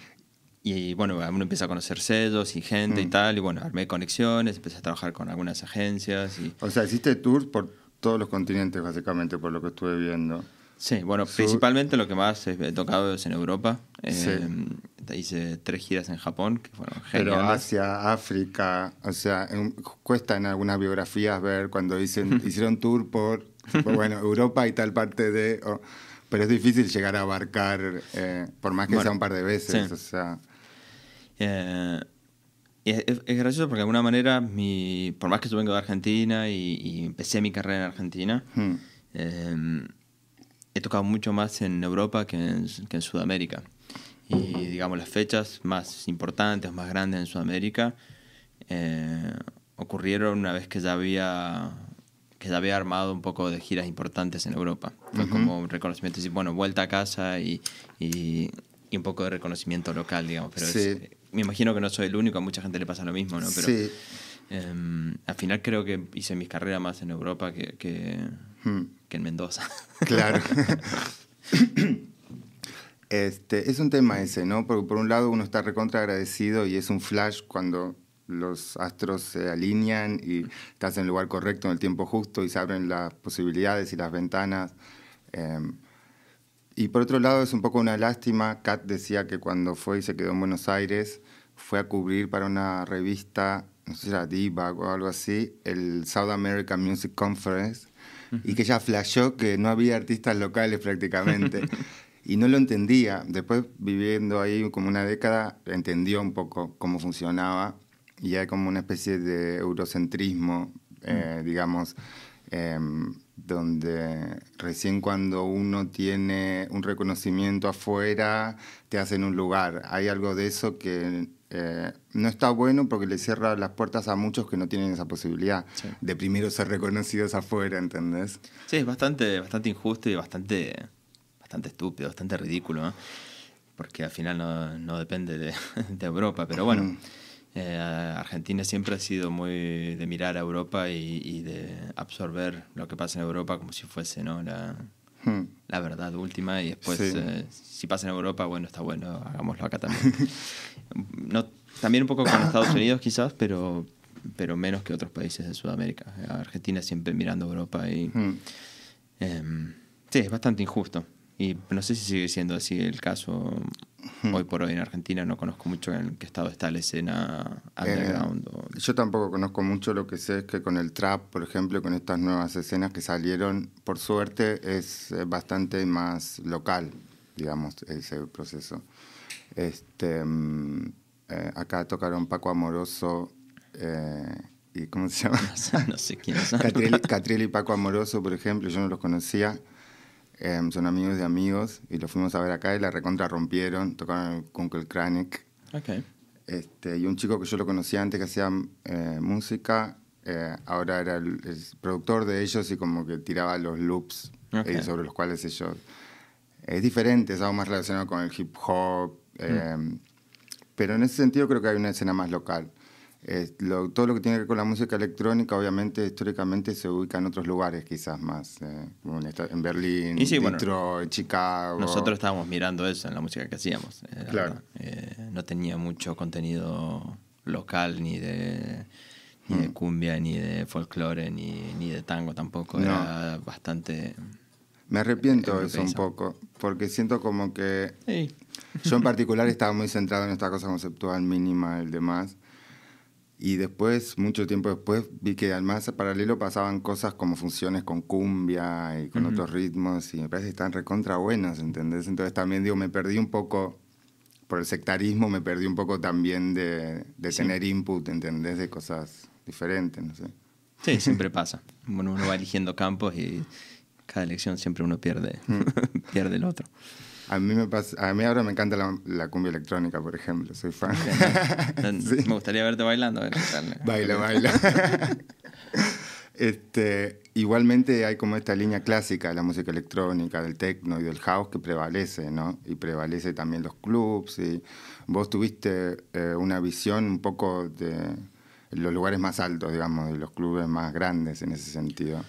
Speaker 2: y bueno, uno empieza a conocer sellos y gente y hmm. tal, y bueno, armé conexiones, empecé a trabajar con algunas agencias. Y...
Speaker 1: O sea, hiciste tours por todos los continentes, básicamente, por lo que estuve viendo.
Speaker 2: Sí, bueno, principalmente lo que más he tocado es en Europa. Eh, hice tres giras en Japón, que fueron geniales.
Speaker 1: Pero Asia, África, o sea, cuesta en algunas biografías ver cuando dicen, hicieron tour por, bueno, Europa y tal parte de... pero es difícil llegar a abarcar, eh, por más que sea un par de veces, o sea...
Speaker 2: Eh, es, gracioso porque de alguna manera, mi, por más que yo vengo de Argentina y, empecé mi carrera en Argentina, hmm. He tocado mucho más en Europa que en, que en Sudamérica. Y digamos, las fechas más importantes, más grandes en Sudamérica, eh, ocurrieron una vez que ya había que ya había armado un poco de giras importantes en Europa. Fue como un reconocimiento, y bueno, vuelta a casa y, y, un poco de reconocimiento local, digamos. Pero me imagino que no soy el único, a mucha gente le pasa lo mismo, ¿no? Pero sí. Em, al final creo que hice mis carreras más en Europa que, que, hmm. En Mendoza.
Speaker 1: Claro. este, es un tema ese, ¿no? Porque por un lado uno está recontra agradecido y es un flash cuando los astros se alinean y estás en el lugar correcto en el tiempo justo y se abren las posibilidades y las ventanas. Em, y por otro lado es un poco una lástima, Kat decía que cuando fue y se quedó en Buenos Aires, fue a cubrir para una revista, no sé si era Diva o algo así, el South American Music Conference, y que ya flashó que no había artistas locales prácticamente. y no lo entendía. Después, viviendo ahí como una década, entendió un poco cómo funcionaba y hay como una especie de eurocentrismo, eh, mm. digamos, em, donde recién cuando uno tiene un reconocimiento afuera, te hacen un lugar. Hay algo de eso que eh, no está bueno porque le cierra las puertas a muchos que no tienen esa posibilidad de primero ser reconocidos afuera, ¿entendés?
Speaker 2: Sí, es bastante, bastante injusto y bastante, bastante estúpido, bastante ridículo. porque al final no, no depende de, de, Europa, pero bueno. Mm. Eh, Argentina siempre ha sido muy de mirar a Europa y, de absorber lo que pasa en Europa como si fuese ¿no? la, hmm. la verdad última y después eh, si pasa en Europa, bueno, está bueno, hagámoslo acá también. no, también un poco con Estados Unidos quizás, pero, pero menos que otros países de Sudamérica. Argentina siempre mirando a Europa y... Hmm. Em, sí, es bastante injusto. Y no sé si sigue siendo así el caso hoy por hoy en Argentina. No conozco mucho en qué estado está la escena underground.
Speaker 1: Eh, yo tampoco conozco mucho. Lo que sé es que con el trap, por ejemplo, con estas nuevas escenas que salieron, por suerte es eh, bastante más local, digamos, ese proceso. Este, mm, eh, acá tocaron Paco Amoroso. ¿Y cómo se llama?
Speaker 2: No sé, quiénes son.
Speaker 1: Catriel y Paco Amoroso, por ejemplo, yo no los conocía Em, son amigos de amigos y los fuimos a ver acá y la recontra rompieron, tocaron con el Kranik.
Speaker 2: Okay.
Speaker 1: Este, y un chico que yo lo conocía antes que hacía eh, música, eh, ahora era el, productor de ellos y como que tiraba los loops eh, sobre los cuales ellos... Es diferente, es algo más relacionado con el hip hop, mm. em, pero en ese sentido creo que hay una escena más local todo lo que tiene que ver con la música electrónica, obviamente, históricamente se ubica en otros lugares, quizás más, eh, en, Berlín, Detroit, Chicago.
Speaker 2: Nosotros estábamos mirando eso en la música que hacíamos. Eh, claro. Eh, no tenía mucho contenido local, ni de, ni de mm. cumbia, ni de folclore, ni, ni de tango tampoco. Era bastante.
Speaker 1: Me arrepiento de eso un poco, porque siento como que. Yo en particular estaba muy centrado en esta cosa conceptual mínima, el demás y después, mucho tiempo después, vi que al más paralelo pasaban cosas como funciones con cumbia y con otros ritmos, y me parece que están recontra buenas, ¿entendés? Entonces también digo, me perdí un poco, por el sectarismo, me perdí un poco también de, de tener input, ¿entendés? De cosas diferentes, no sé.
Speaker 2: Sí, siempre pasa. Bueno, uno va eligiendo campos y cada elección siempre uno pierde, pierde el otro.
Speaker 1: A mí, me pasa, a mí ahora me encanta la, cumbia electrónica, por ejemplo, soy fan.
Speaker 2: Me gustaría verte bailando.
Speaker 1: baila, baila. este, igualmente hay como esta línea clásica de la música electrónica, del techno y del house que prevalece, ¿no? Y prevalece también los clubs. Y vos tuviste eh, una visión un poco de los lugares más altos, digamos, de los clubes más grandes en ese sentido.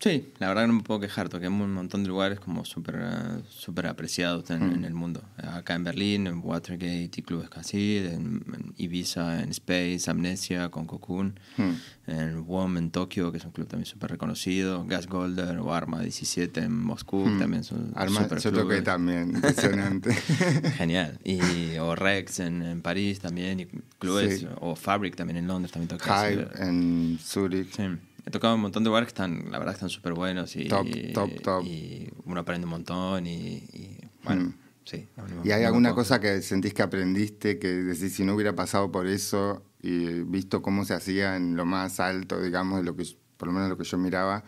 Speaker 2: Sí, la verdad que no me puedo quejar, toqué en un montón de lugares como súper eh, super apreciados en, mm. el mundo. Acá en Berlín, en Watergate y clubes casi, en, Ibiza, en Space, Amnesia, con Cocoon, mm. en WOM en Tokio, que es un club también súper reconocido, Gas Golder o Arma 17 en Moscú, mm. también son
Speaker 1: Arma, yo toqué también, impresionante.
Speaker 2: Genial. Y, o Rex en, París también, y clubes, o Fabric también en Londres, también toqué.
Speaker 1: Hive en Zurich.
Speaker 2: Sí. He tocado un montón de lugares que están, la verdad, están súper buenos y,
Speaker 1: top, top, top.
Speaker 2: y uno aprende un montón y, bueno, mm. sí.
Speaker 1: ¿Y hay alguna cosa que sentís que aprendiste, que decís, si no hubiera pasado por eso y visto cómo se hacía en lo más alto, digamos, de lo que, por lo menos lo que yo miraba,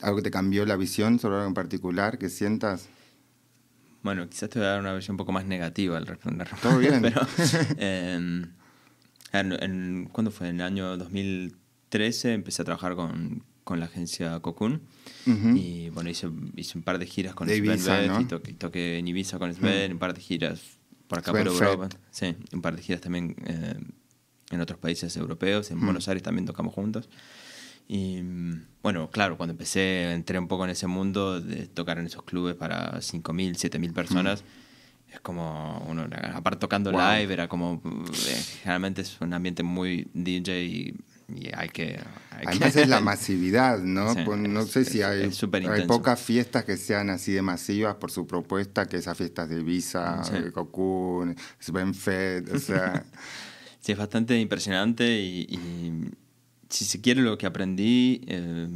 Speaker 1: algo que te cambió la visión sobre algo en particular que sientas?
Speaker 2: Bueno, quizás te voy a dar una visión un poco más negativa al responder.
Speaker 1: Todo bien.
Speaker 2: Pero, eh, en, ¿cuándo fue? En el año 2000 13 empecé a trabajar con, con la agencia Cocoon. Y bueno, hice, hice, un par de giras con Sven y, toqué, en Ibiza con Sven, un par de giras por acá por Europa. Sí, un par de giras también eh, en otros países europeos. En Buenos Aires también tocamos juntos. Y bueno, claro, cuando empecé, entré un poco en ese mundo de tocar en esos clubes para 5.000, 7.000 personas. Es como, uno, aparte tocando live, era como, eh, generalmente es un ambiente muy DJ y y hay que...
Speaker 1: Además es la masividad, ¿no? pues no sé si hay, hay pocas fiestas que sean así de masivas por su propuesta, que esas fiestas de Ibiza, de Cocoon, Svenfed, o sea...
Speaker 2: sí, es bastante impresionante y, si se quiere lo que aprendí... Eh,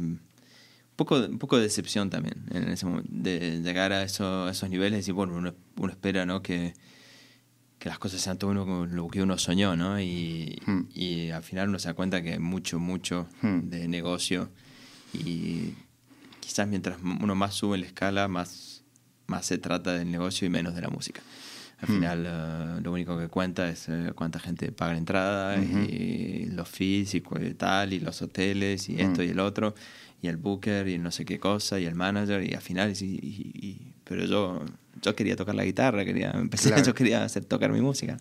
Speaker 2: un poco, un poco de decepción también en ese momento, de llegar a, eso, esos niveles y bueno, uno, uno espera ¿no? que, que las cosas sean todo uno lo que uno soñó, ¿no? Y, hmm. y, al final uno se da cuenta que mucho, mucho hmm. de negocio y quizás mientras uno más sube en la escala, más, más se trata del negocio y menos de la música. Al hmm. final uh, lo único que cuenta es uh, cuánta gente paga la entrada y los fees y tal, y los hoteles y esto y el otro, y el booker y no sé qué cosa, y el manager, y al final, y, y pero yo yo quería tocar la guitarra, quería, empecé, yo quería hacer tocar mi música.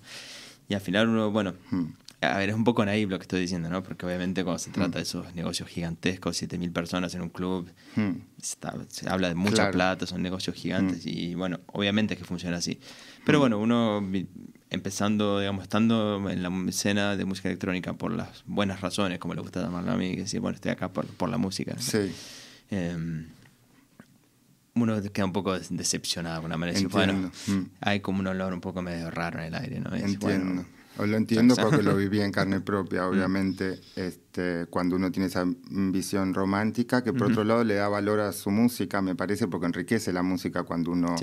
Speaker 2: Y al final uno, bueno, hmm. a ver, es un poco naive lo que estoy diciendo, ¿no? Porque obviamente cuando se trata hmm. de esos negocios gigantescos, 7.000 personas en un club, hmm. se habla de mucha plata, son negocios gigantes y bueno, obviamente es que funciona así. Pero bueno, uno empezando, digamos, estando en la escena de música electrónica por las buenas razones, como le gusta llamarlo a mí, que decir, bueno, estoy acá por, por la música. Sí. Eh, uno queda un poco decepcionado con una manera. bueno, mm. hay como un olor un poco medio raro en el aire, ¿no?
Speaker 1: entiendo. o lo entiendo porque lo viví en carne propia, mm. obviamente, este, cuando uno tiene esa visión romántica, que por otro lado le da valor a su música, me parece, porque enriquece la música cuando uno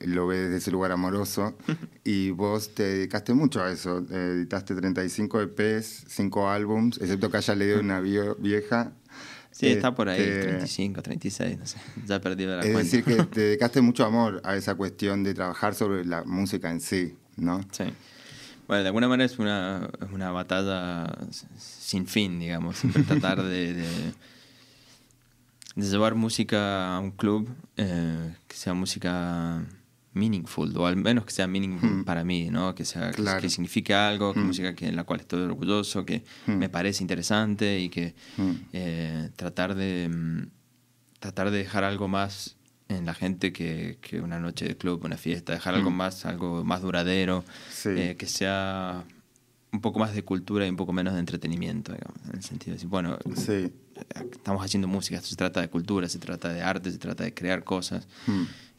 Speaker 1: lo ve desde ese lugar amoroso. y vos te dedicaste mucho a eso, editaste 35 EPs, 5 álbums, excepto que haya leído una vieja,
Speaker 2: Sí, está por ahí, 35, este, 36, no sé, ya perdido la
Speaker 1: es
Speaker 2: cuenta.
Speaker 1: Es decir, que te dedicaste mucho amor a esa cuestión de trabajar sobre la música en sí, ¿no?
Speaker 2: Sí. Bueno, de alguna manera es una, una batalla sin fin, digamos, siempre tratar de, de, llevar música a un club, eh, que sea música meaningful, o al menos que sea meaningful hmm. para mí, ¿no? Que, sea, que, signifique algo, que hmm. música que, en la cual estoy orgulloso, que hmm. me parece interesante y que eh, tratar, de, mm, tratar de dejar algo más en la gente que, que una noche de club, una fiesta, dejar algo más, algo más duradero, eh, que sea un poco más de cultura y un poco menos de entretenimiento, digamos, en el sentido de decir, bueno, estamos haciendo música, esto se trata de cultura, se trata de arte, se trata de crear cosas.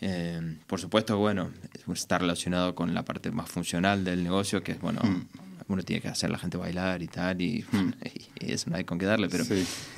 Speaker 2: Eh, por supuesto, bueno, está relacionado con la parte más funcional del negocio, que es, bueno, mm. Uno tiene que hacer la gente bailar y tal, y, mm. eso no hay con qué darle, pero...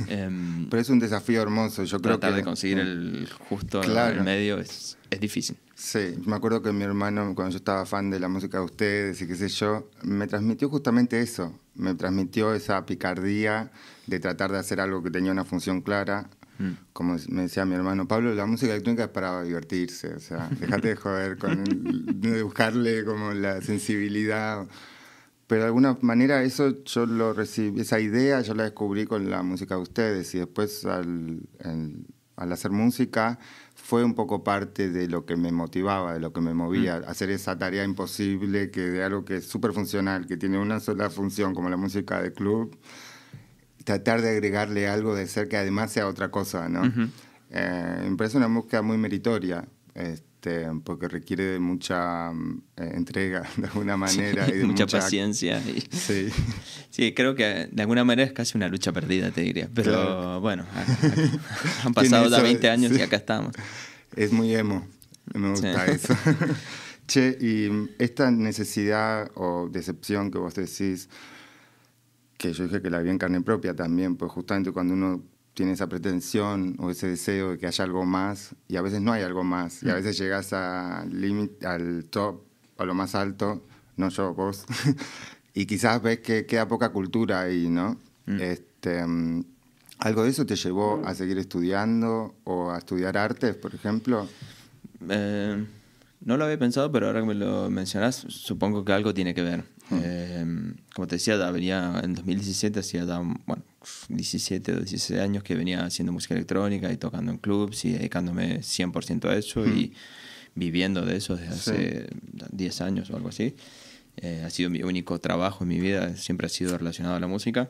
Speaker 1: Em, pero es un desafío hermoso, yo creo
Speaker 2: que... Tratar de conseguir el justo claro. el medio es, es difícil.
Speaker 1: Sí, me acuerdo que mi hermano, cuando yo estaba fan de la música de ustedes y qué sé yo, me transmitió justamente eso, me transmitió esa picardía de tratar de hacer algo que tenía una función clara, Mm. Como me decía mi hermano Pablo, la música electrónica es para divertirse, o sea, déjate de joder con de buscarle como la sensibilidad. Pero de alguna manera eso yo lo recibí, esa idea yo la descubrí con la música de ustedes y después al, al hacer música fue un poco parte de lo que me motivaba, de lo que me movía, mm. hacer esa tarea imposible que de algo que es súper funcional, que tiene una sola función como la música de club tratar de agregarle algo de ser que además sea otra cosa, ¿no? Eh, me parece una búsqueda muy meritoria, este, porque requiere de mucha eh, entrega de alguna manera. y de
Speaker 2: mucha, paciencia. Sí. sí, creo que de alguna manera es casi una lucha perdida, te diría. Pero bueno, han pasado ya 20 años y acá estamos.
Speaker 1: Es muy emo, me gusta eso. che, y esta necesidad o decepción que vos decís, que yo dije que la vi en carne propia también, pues justamente cuando uno tiene esa pretensión o ese deseo de que haya algo más y a veces no hay algo más y a mm. veces llegas al al top, a lo más alto, no yo, vos, y quizás ves que queda poca cultura ahí, ¿no? Mm. Este, ¿Algo de eso te llevó a seguir estudiando o a estudiar artes, por ejemplo?
Speaker 2: Eh, no lo había pensado, pero ahora que me lo mencionas, supongo que algo tiene que ver. Eh, como te decía, venía en 2017, hacía bueno, 17 o 16 años que venía haciendo música electrónica y tocando en clubs y dedicándome 100% a eso y viviendo de eso desde hace 10 años o algo así. Eh, ha sido mi único trabajo en mi vida, siempre ha sido relacionado a la música.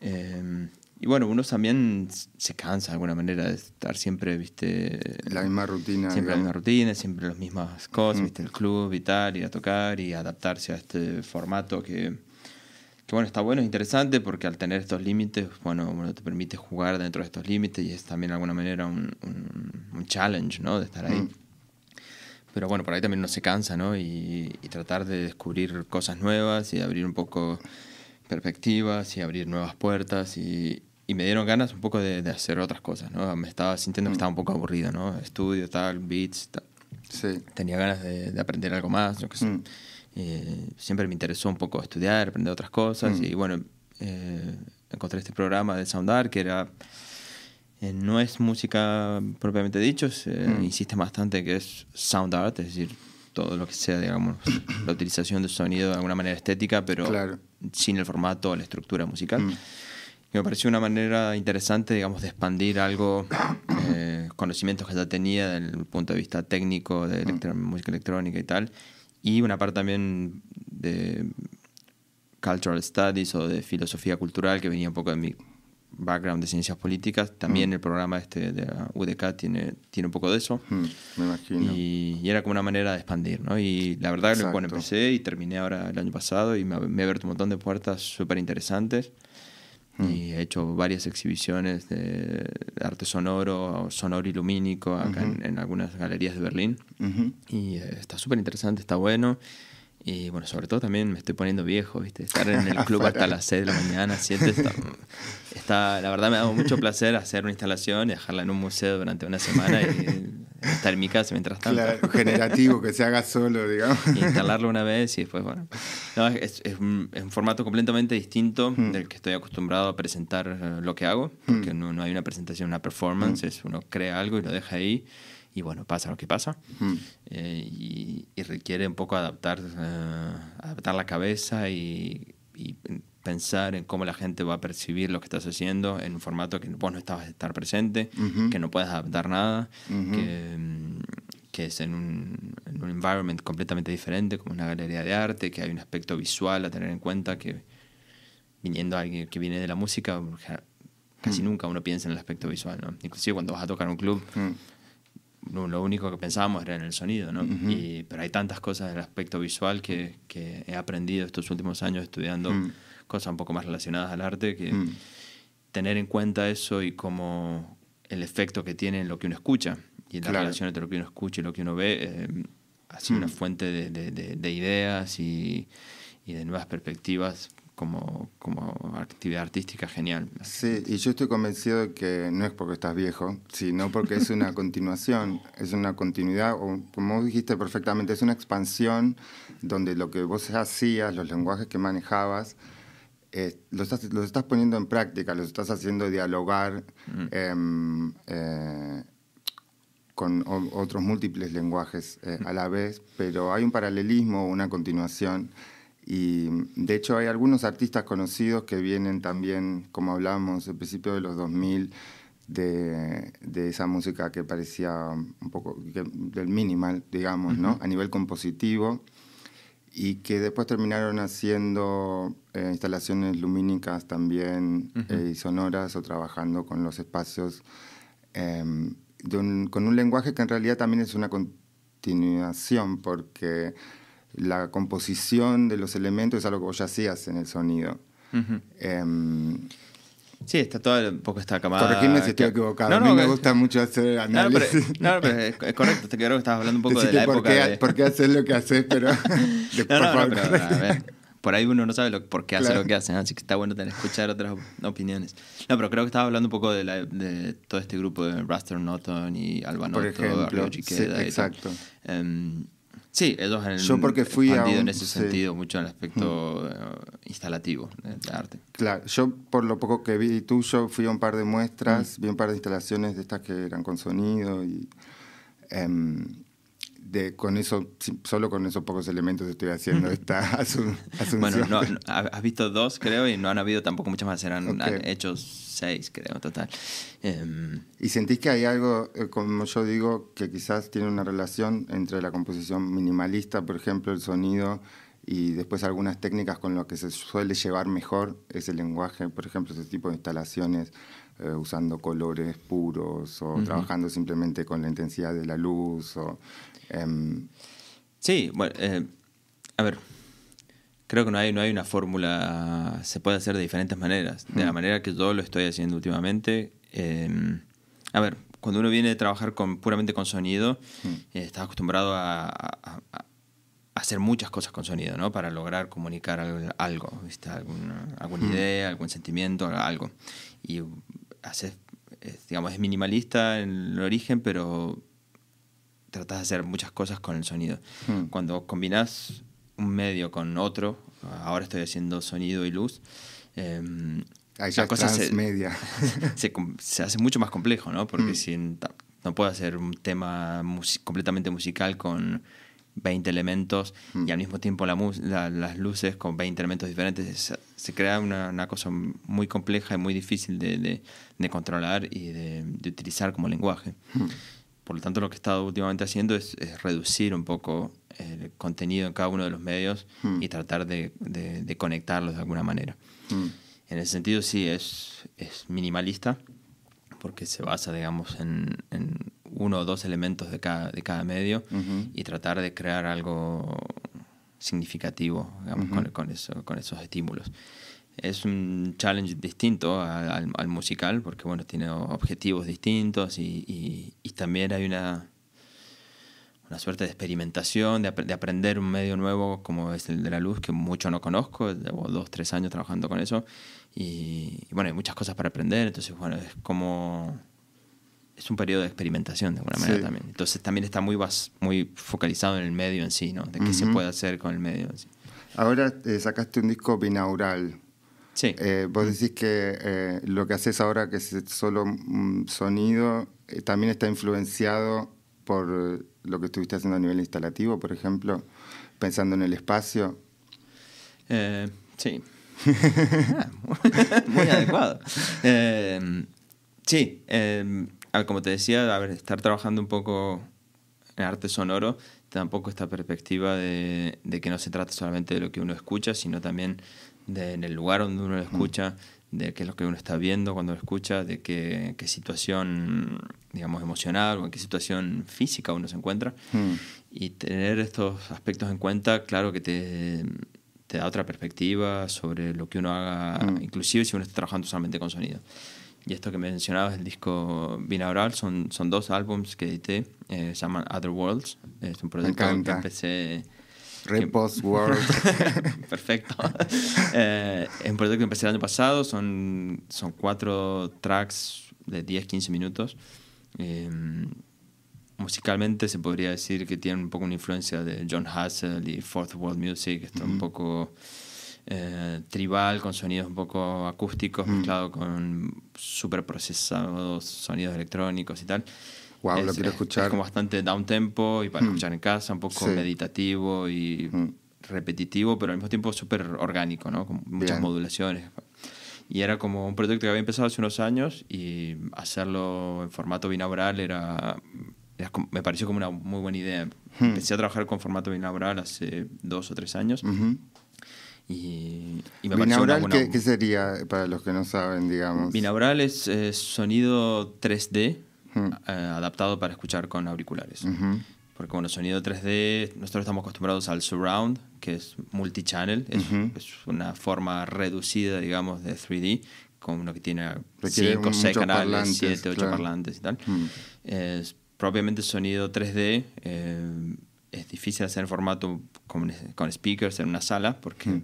Speaker 2: Eh, y bueno, uno también se cansa de alguna manera de estar siempre, viste...
Speaker 1: La misma rutina.
Speaker 2: Siempre la misma rutina, siempre las mismas cosas, viste, el club y tal, ir a tocar y adaptarse a este formato que, que bueno, está bueno, es interesante porque al tener estos límites, bueno, uno te permite jugar dentro de estos límites y es también de alguna manera un, un, challenge, ¿no? De estar ahí. Pero bueno, por ahí también uno se cansa, ¿no? Y, y tratar de descubrir cosas nuevas y abrir un poco perspectivas y abrir nuevas puertas y, y me dieron ganas un poco de, de, hacer otras cosas, ¿no? Me estaba sintiendo que mm. estaba un poco aburrido, ¿no? Estudio, tal, beats, tal. Sí. Tenía ganas de, de, aprender algo más, yo qué sé. Mm. Eh, siempre me interesó un poco estudiar, aprender otras cosas mm. y bueno, eh, encontré este programa de Sound Art que era... Eh, no es música propiamente dicho, insiste bastante que es sound art, es decir, todo lo que sea, digamos, la utilización de sonido de alguna manera estética, pero sin el formato o la estructura musical. me pareció una manera interesante, digamos, de expandir algo, eh, conocimientos que ya tenía desde el punto de vista técnico de mm. música electrónica y tal, y una parte también de cultural studies o de filosofía cultural que venía un poco de mi background de ciencias políticas. También mm. el programa este de la UDK tiene, tiene un poco de eso.
Speaker 1: Mm, me imagino.
Speaker 2: Y, era como una manera de expandir, ¿no? Y la verdad que bueno, empecé y terminé ahora el año pasado y me, me he abierto un montón de puertas súper interesantes. Mm. Y he hecho varias exhibiciones de arte sonoro, sonoro y lumínico acá en, algunas galerías de Berlín. Y eh, está súper interesante, está bueno. Y bueno, sobre todo también me estoy poniendo viejo, ¿viste? Estar en el club hasta las 6 de la mañana, 7, está, la verdad me da mucho placer hacer una instalación y dejarla en un museo durante una semana y estar en mi casa mientras tanto.
Speaker 1: Claro, generativo, que se haga solo, digamos.
Speaker 2: Y instalarlo una vez y después, bueno. es, es, un, formato completamente distinto hmm. del que estoy acostumbrado a presentar eh, lo que hago, porque hmm. no, no, hay una presentación, una performance, hmm. es uno crea algo y lo deja ahí y bueno, pasa lo que pasa. Eh, y, requiere un poco adaptar, eh, adaptar la cabeza y, pensar en cómo la gente va a percibir lo que estás haciendo en un formato que vos no estabas estar presente, que no puedes adaptar nada, que, que, es en un, en un environment completamente diferente, como una galería de arte, que hay un aspecto visual a tener en cuenta, que viniendo alguien que viene de la música, casi nunca uno piensa en el aspecto visual, ¿no? Inclusive cuando vas a tocar un club, lo único que pensábamos era en el sonido, ¿no? y, pero hay tantas cosas del aspecto visual que, que he aprendido estos últimos años estudiando mm. cosas un poco más relacionadas al arte, que mm. tener en cuenta eso y como el efecto que tiene en lo que uno escucha y la relación entre lo que uno escucha y lo que uno ve, eh, ha sido una mm. fuente de, de, de ideas y, y de nuevas perspectivas como, como actividad artística genial.
Speaker 1: Sí, y yo estoy convencido de que no es porque estás viejo, sino porque es una continuación, es una continuidad, o como dijiste perfectamente, es una expansión donde lo que vos hacías, los lenguajes que manejabas, eh, los, estás, los, estás, poniendo en práctica, los estás haciendo dialogar mm. em, eh, con otros múltiples lenguajes eh, a la vez, pero hay un paralelismo, una continuación y de hecho hay algunos artistas conocidos que vienen también, como hablamos, al principio de los 2000, de, de esa música que parecía un poco del minimal, digamos, ¿no? A nivel compositivo, y que después terminaron haciendo eh, instalaciones lumínicas también eh, y sonoras o trabajando con los espacios, em, con un lenguaje que en realidad también es una continuación, porque la composición de los elementos es algo que vos ya hacías en el sonido. Em,
Speaker 2: sí, está todo un poco esta camada.
Speaker 1: Corregime si estoy equivocado. a mí me gusta mucho hacer
Speaker 2: análisis. No, pero, es, correcto. Te creo que estabas hablando un poco de la
Speaker 1: por
Speaker 2: época.
Speaker 1: Qué,
Speaker 2: de...
Speaker 1: ¿Por qué haces lo que haces? Pero,
Speaker 2: no, no, pero, a ver, por ahí uno no sabe lo, por qué hace lo que hace, así que está bueno tener, escuchar otras opiniones. No, pero creo que estaba hablando un poco de, la, de todo este grupo de Raster Norton y Alba Por ejemplo,
Speaker 1: sí, exacto.
Speaker 2: Um, Sí, ellos han
Speaker 1: Yo porque fui
Speaker 2: en ese sentido mucho en el aspecto mm. eh, instalativo del arte.
Speaker 1: Claro, yo por lo poco que vi tuyo fui a un par de muestras, mm. vi un par de instalaciones de estas que eran con sonido y em, de, con eso, solo con esos pocos elementos estoy haciendo esta asunción.
Speaker 2: Bueno, no, has visto dos, creo, y no han habido tampoco muchas más, eran hechos seis, creo, total. Em,
Speaker 1: ¿Y sentís que hay algo, eh, como yo digo, que quizás tiene una relación entre la composición minimalista, por ejemplo, el sonido, y después algunas técnicas con las que se suele llevar mejor ese lenguaje, por ejemplo, ese tipo de instalaciones? Eh, usando colores puros o trabajando simplemente con la intensidad de la luz o Em,
Speaker 2: sí, bueno, eh, a ver, creo que no hay, no hay una fórmula, se puede hacer de diferentes maneras. De la hmm. manera que yo lo estoy haciendo últimamente. Em, a ver, cuando uno viene a trabajar con, puramente con sonido, hmm. eh, está acostumbrado a, hacer muchas cosas con sonido, ¿no? Para lograr comunicar algo, ¿viste? Alguna, alguna hmm. idea, algún sentimiento, algo. Y hace, digamos, es minimalista en el origen, pero tratas de hacer muchas cosas con el sonido. Hmm. Cuando combinas un medio con otro, ahora estoy haciendo sonido y luz, eh,
Speaker 1: la cosa se,
Speaker 2: se, hace mucho más complejo, ¿no? Porque hmm. si no puedo hacer un tema completamente musical con, 20 elementos y al mismo tiempo la, las luces con 20 elementos diferentes. Se, crea una, cosa muy compleja y muy difícil de, de, controlar y de, utilizar como lenguaje. Por lo tanto, lo que he estado últimamente haciendo es, reducir un poco el contenido en cada uno de los medios y tratar de, conectarlos de alguna manera. En ese sentido, sí, es, es minimalista porque se basa, digamos, en, en uno o dos elementos de cada, de cada medio y tratar de crear algo significativo digamos, con, con, eso, con esos estímulos. Es un challenge distinto al, al, musical porque bueno, tiene objetivos distintos y, y, también hay una, una suerte de experimentación, de, de, aprender un medio nuevo como es el de la luz, que mucho no conozco, llevo dos, tres años trabajando con eso y, y bueno, hay muchas cosas para aprender, entonces bueno, es como es un periodo de experimentación de alguna manera también. Entonces también está muy, muy focalizado en el medio en sí, ¿no? De qué se puede hacer con el medio en sí.
Speaker 1: Ahora eh, sacaste un disco binaural.
Speaker 2: Sí.
Speaker 1: Eh, vos decís que eh, lo que haces ahora, que es solo sonido, también está influenciado por lo que estuviste haciendo a nivel instalativo, por ejemplo, pensando en el espacio.
Speaker 2: sí. Ah, muy adecuado. sí como te decía, a ver, estar trabajando un poco en arte sonoro, tampoco esta perspectiva de, que no se trata solamente de lo que uno escucha, sino también de en el lugar donde uno lo escucha, de qué es lo que uno está viendo cuando lo escucha, de qué, qué situación, digamos, emocional o en qué situación física uno se encuentra. Hmm. Y tener estos aspectos en cuenta, claro que te, te, da otra perspectiva sobre lo que uno haga, hmm. inclusive si uno está trabajando solamente con sonido. Y esto que mencionabas, el disco binaural, son, son dos álbums que edité, eh, se llaman Other Worlds. Es un proyecto que empecé...
Speaker 1: Repost World.
Speaker 2: Perfecto. eh, es un proyecto que empecé el año pasado, son, son cuatro tracks de 10-15 minutos. Eh, musicalmente se podría decir que tienen un poco una influencia de John Hassel y Fourth World Music, esto un poco eh, tribal, con sonidos un poco acústicos, mm. mezclado con super procesados sonidos electrónicos y tal.
Speaker 1: Wow, lo quiero escuchar.
Speaker 2: Es como bastante down tempo y para mm. escuchar en casa, un poco meditativo y mm. repetitivo, pero al mismo tiempo súper orgánico, ¿no? Con muchas modulaciones. Y era como un proyecto que había empezado hace unos años y hacerlo en formato binaural era, me pareció como una muy buena idea. Empecé a trabajar con formato binaural hace dos o tres años. Y,
Speaker 1: me binaural, ¿qué, sería para los que no saben, digamos?
Speaker 2: Binaural es sonido 3D hmm. eh, adaptado para escuchar con auriculares. Porque bueno, sonido 3D, nosotros estamos acostumbrados al surround, que es multichannel, es, es una forma reducida, digamos, de 3D, con uno que tiene 5, 6 canales, 7, 8 parlantes y tal. Hmm. Es propiamente sonido 3D. Eh, es difícil hacer en formato con, con, speakers en una sala porque hmm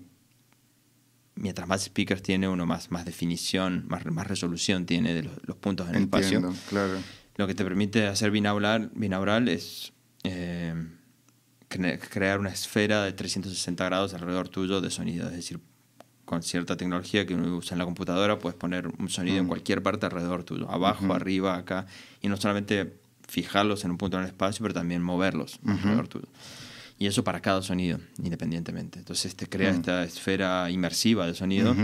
Speaker 2: mientras más speakers tiene, uno más, más definición, más, más resolución tiene de los, puntos en el espacio.
Speaker 1: Claro.
Speaker 2: Lo que te permite hacer binaural, binaural es eh, crear una esfera de 360 grados alrededor tuyo de sonido. Es decir, con cierta tecnología que uno usa en la computadora, puedes poner un sonido en mm. cualquier parte alrededor tuyo, abajo, arriba, acá, y no solamente fijarlos en un punto en el espacio, pero también moverlos alrededor tuyo. Y eso para cada sonido, independientemente. Entonces te crea mm. esta esfera inmersiva de sonido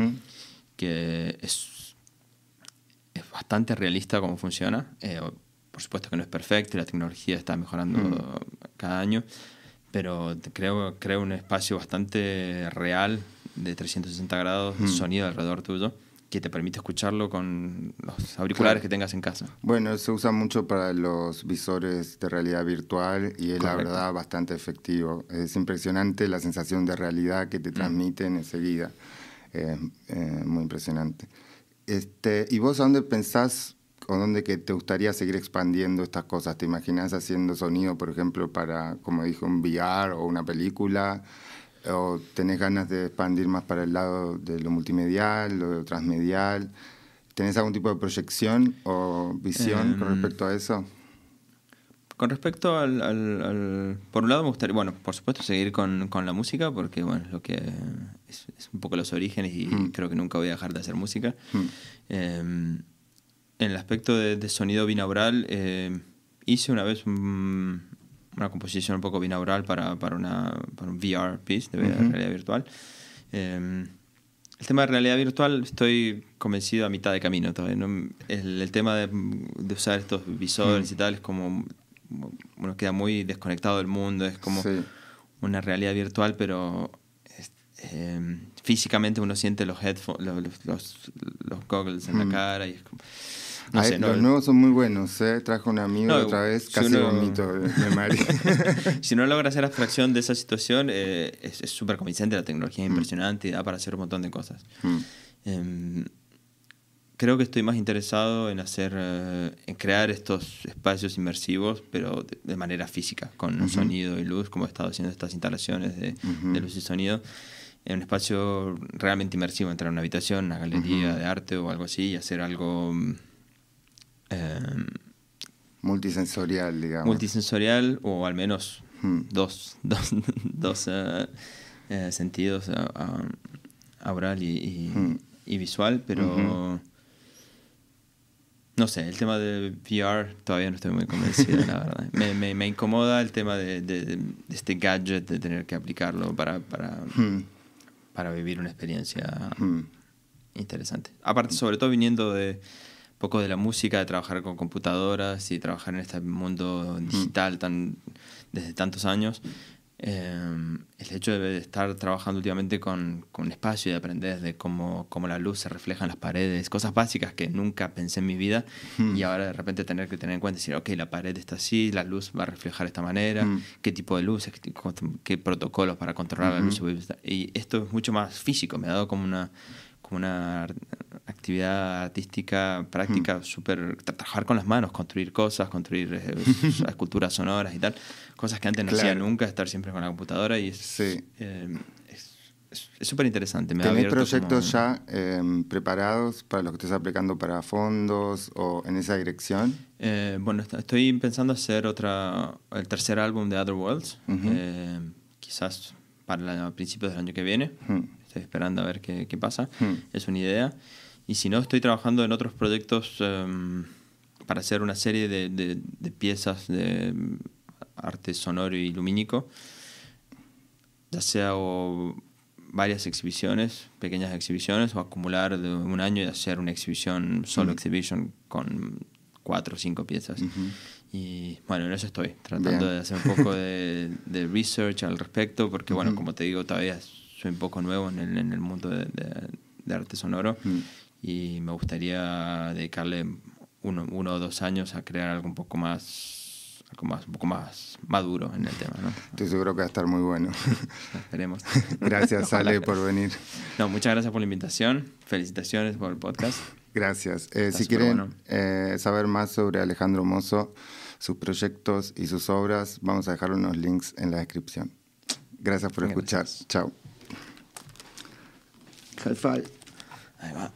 Speaker 2: que es, es bastante realista cómo funciona. Eh, por supuesto que no es perfecto y la tecnología está mejorando mm. cada año, pero creo, creo un espacio bastante real de 360 grados de sonido alrededor tuyo que te permite escucharlo con los auriculares que tengas en casa.
Speaker 1: Bueno, se usa mucho para los visores de realidad virtual y es la verdad bastante efectivo. Es impresionante la sensación de realidad que te mm. transmiten enseguida. Eh, muy impresionante. Este, ¿Y vos a dónde pensás o dónde que te gustaría seguir expandiendo estas cosas? ¿Te imaginas haciendo sonido, por ejemplo, para, como dijo, un VR o una película? o tenés ganas de expandir más para el lado de lo multimedial, lo transmedial? ¿Tenés algún tipo de proyección o visión con em, respecto a eso?
Speaker 2: Con respecto al, Por un lado me gustaría, bueno, por supuesto seguir con, con la música, porque bueno, lo que es, un poco los orígenes y hmm. creo que nunca voy a dejar de hacer música. Hmm. Em, en el aspecto de, sonido binaural, eh, hice una vez un, una composición un poco binaural para, para, una, para un VR piece de realidad virtual. Em, el tema de realidad virtual estoy convencido a mitad de camino todavía. El, tema de, de, usar estos visores y tal es como uno queda muy desconectado del mundo, es como una realidad virtual, pero em, físicamente uno siente los headphones, los, los, los goggles en la cara y es como,
Speaker 1: los nuevos son muy buenos, ¿eh? Trajo un amigo otra vez, casi si vomito de,
Speaker 2: si no logra hacer abstracción de esa situación, eh, es súper convincente, la tecnología es mm. impresionante y da para hacer un montón de cosas. Mm. Em, creo que estoy más interesado en hacer, eh, en crear estos espacios inmersivos, pero de, manera física, con sonido y luz, como he estado haciendo estas instalaciones de, de luz y sonido en un espacio realmente inmersivo, entrar a una habitación, una galería de arte o algo así y hacer algo
Speaker 1: Em, multisensorial, digamos.
Speaker 2: Multisensorial o al menos hmm. dos, dos, eh, eh, sentidos, uh, y, hmm. y, visual, pero... No sé, el tema de VR todavía no estoy muy convencido, la verdad. Me, me, me, incomoda el tema de, de, este gadget, de tener que aplicarlo para, para, para vivir una experiencia interesante. Aparte, sobre todo viniendo de, poco de la música, de trabajar con computadoras y trabajar en este mundo digital tan, desde tantos años. Eh, el hecho de estar trabajando últimamente con, con espacio y de aprender de cómo, cómo, la luz se refleja en las paredes, cosas básicas que nunca pensé en mi vida y ahora de repente tener que tener en cuenta decir, ok, la pared está así, la luz va a reflejar de esta manera, qué tipo de luz, qué, qué protocolos para controlar la luz. Y esto es mucho más físico, me ha dado como una como una actividad artística práctica, mm. súper. trabajar con las manos, construir cosas, construir eh, esculturas sonoras y tal. Cosas que antes no hacía nunca, estar siempre con la computadora y es. Eh, es súper interesante.
Speaker 1: ¿Tenés proyectos ya em, preparados para los que estés aplicando para fondos o en esa dirección?
Speaker 2: Eh, bueno, estoy pensando hacer otra, el tercer álbum de Other Worlds, quizás para principios del año que viene esperando a ver qué, qué pasa. Hmm. Es una idea. Y si no, estoy trabajando en otros proyectos em, para hacer una serie de, de, piezas de arte sonoro y lumínico, ya sea o varias exhibiciones, pequeñas exhibiciones, o acumular de un año y hacer una exhibición, solo hmm. exhibition, con cuatro o cinco piezas. Y bueno, en eso estoy, tratando de hacer un poco de, de, research al respecto, porque bueno, como te digo, todavía soy un poco nuevo en el, en el mundo de, de, arte sonoro mm. Y me gustaría dedicarle uno, uno, o dos años a crear algo un poco más, algo más, un poco más maduro en el tema. ¿no?
Speaker 1: Estoy seguro que va a estar muy bueno.
Speaker 2: Esperemos.
Speaker 1: Gracias, Ale, por venir.
Speaker 2: No, muchas gracias por la invitación. Felicitaciones por el podcast.
Speaker 1: Gracias. Eh, si quieren eh, saber más sobre Alejandro Mozo, sus proyectos y sus obras, vamos a dejar unos links en la descripción. Gracias por escuchar. Chao.
Speaker 2: High five. Ahí va.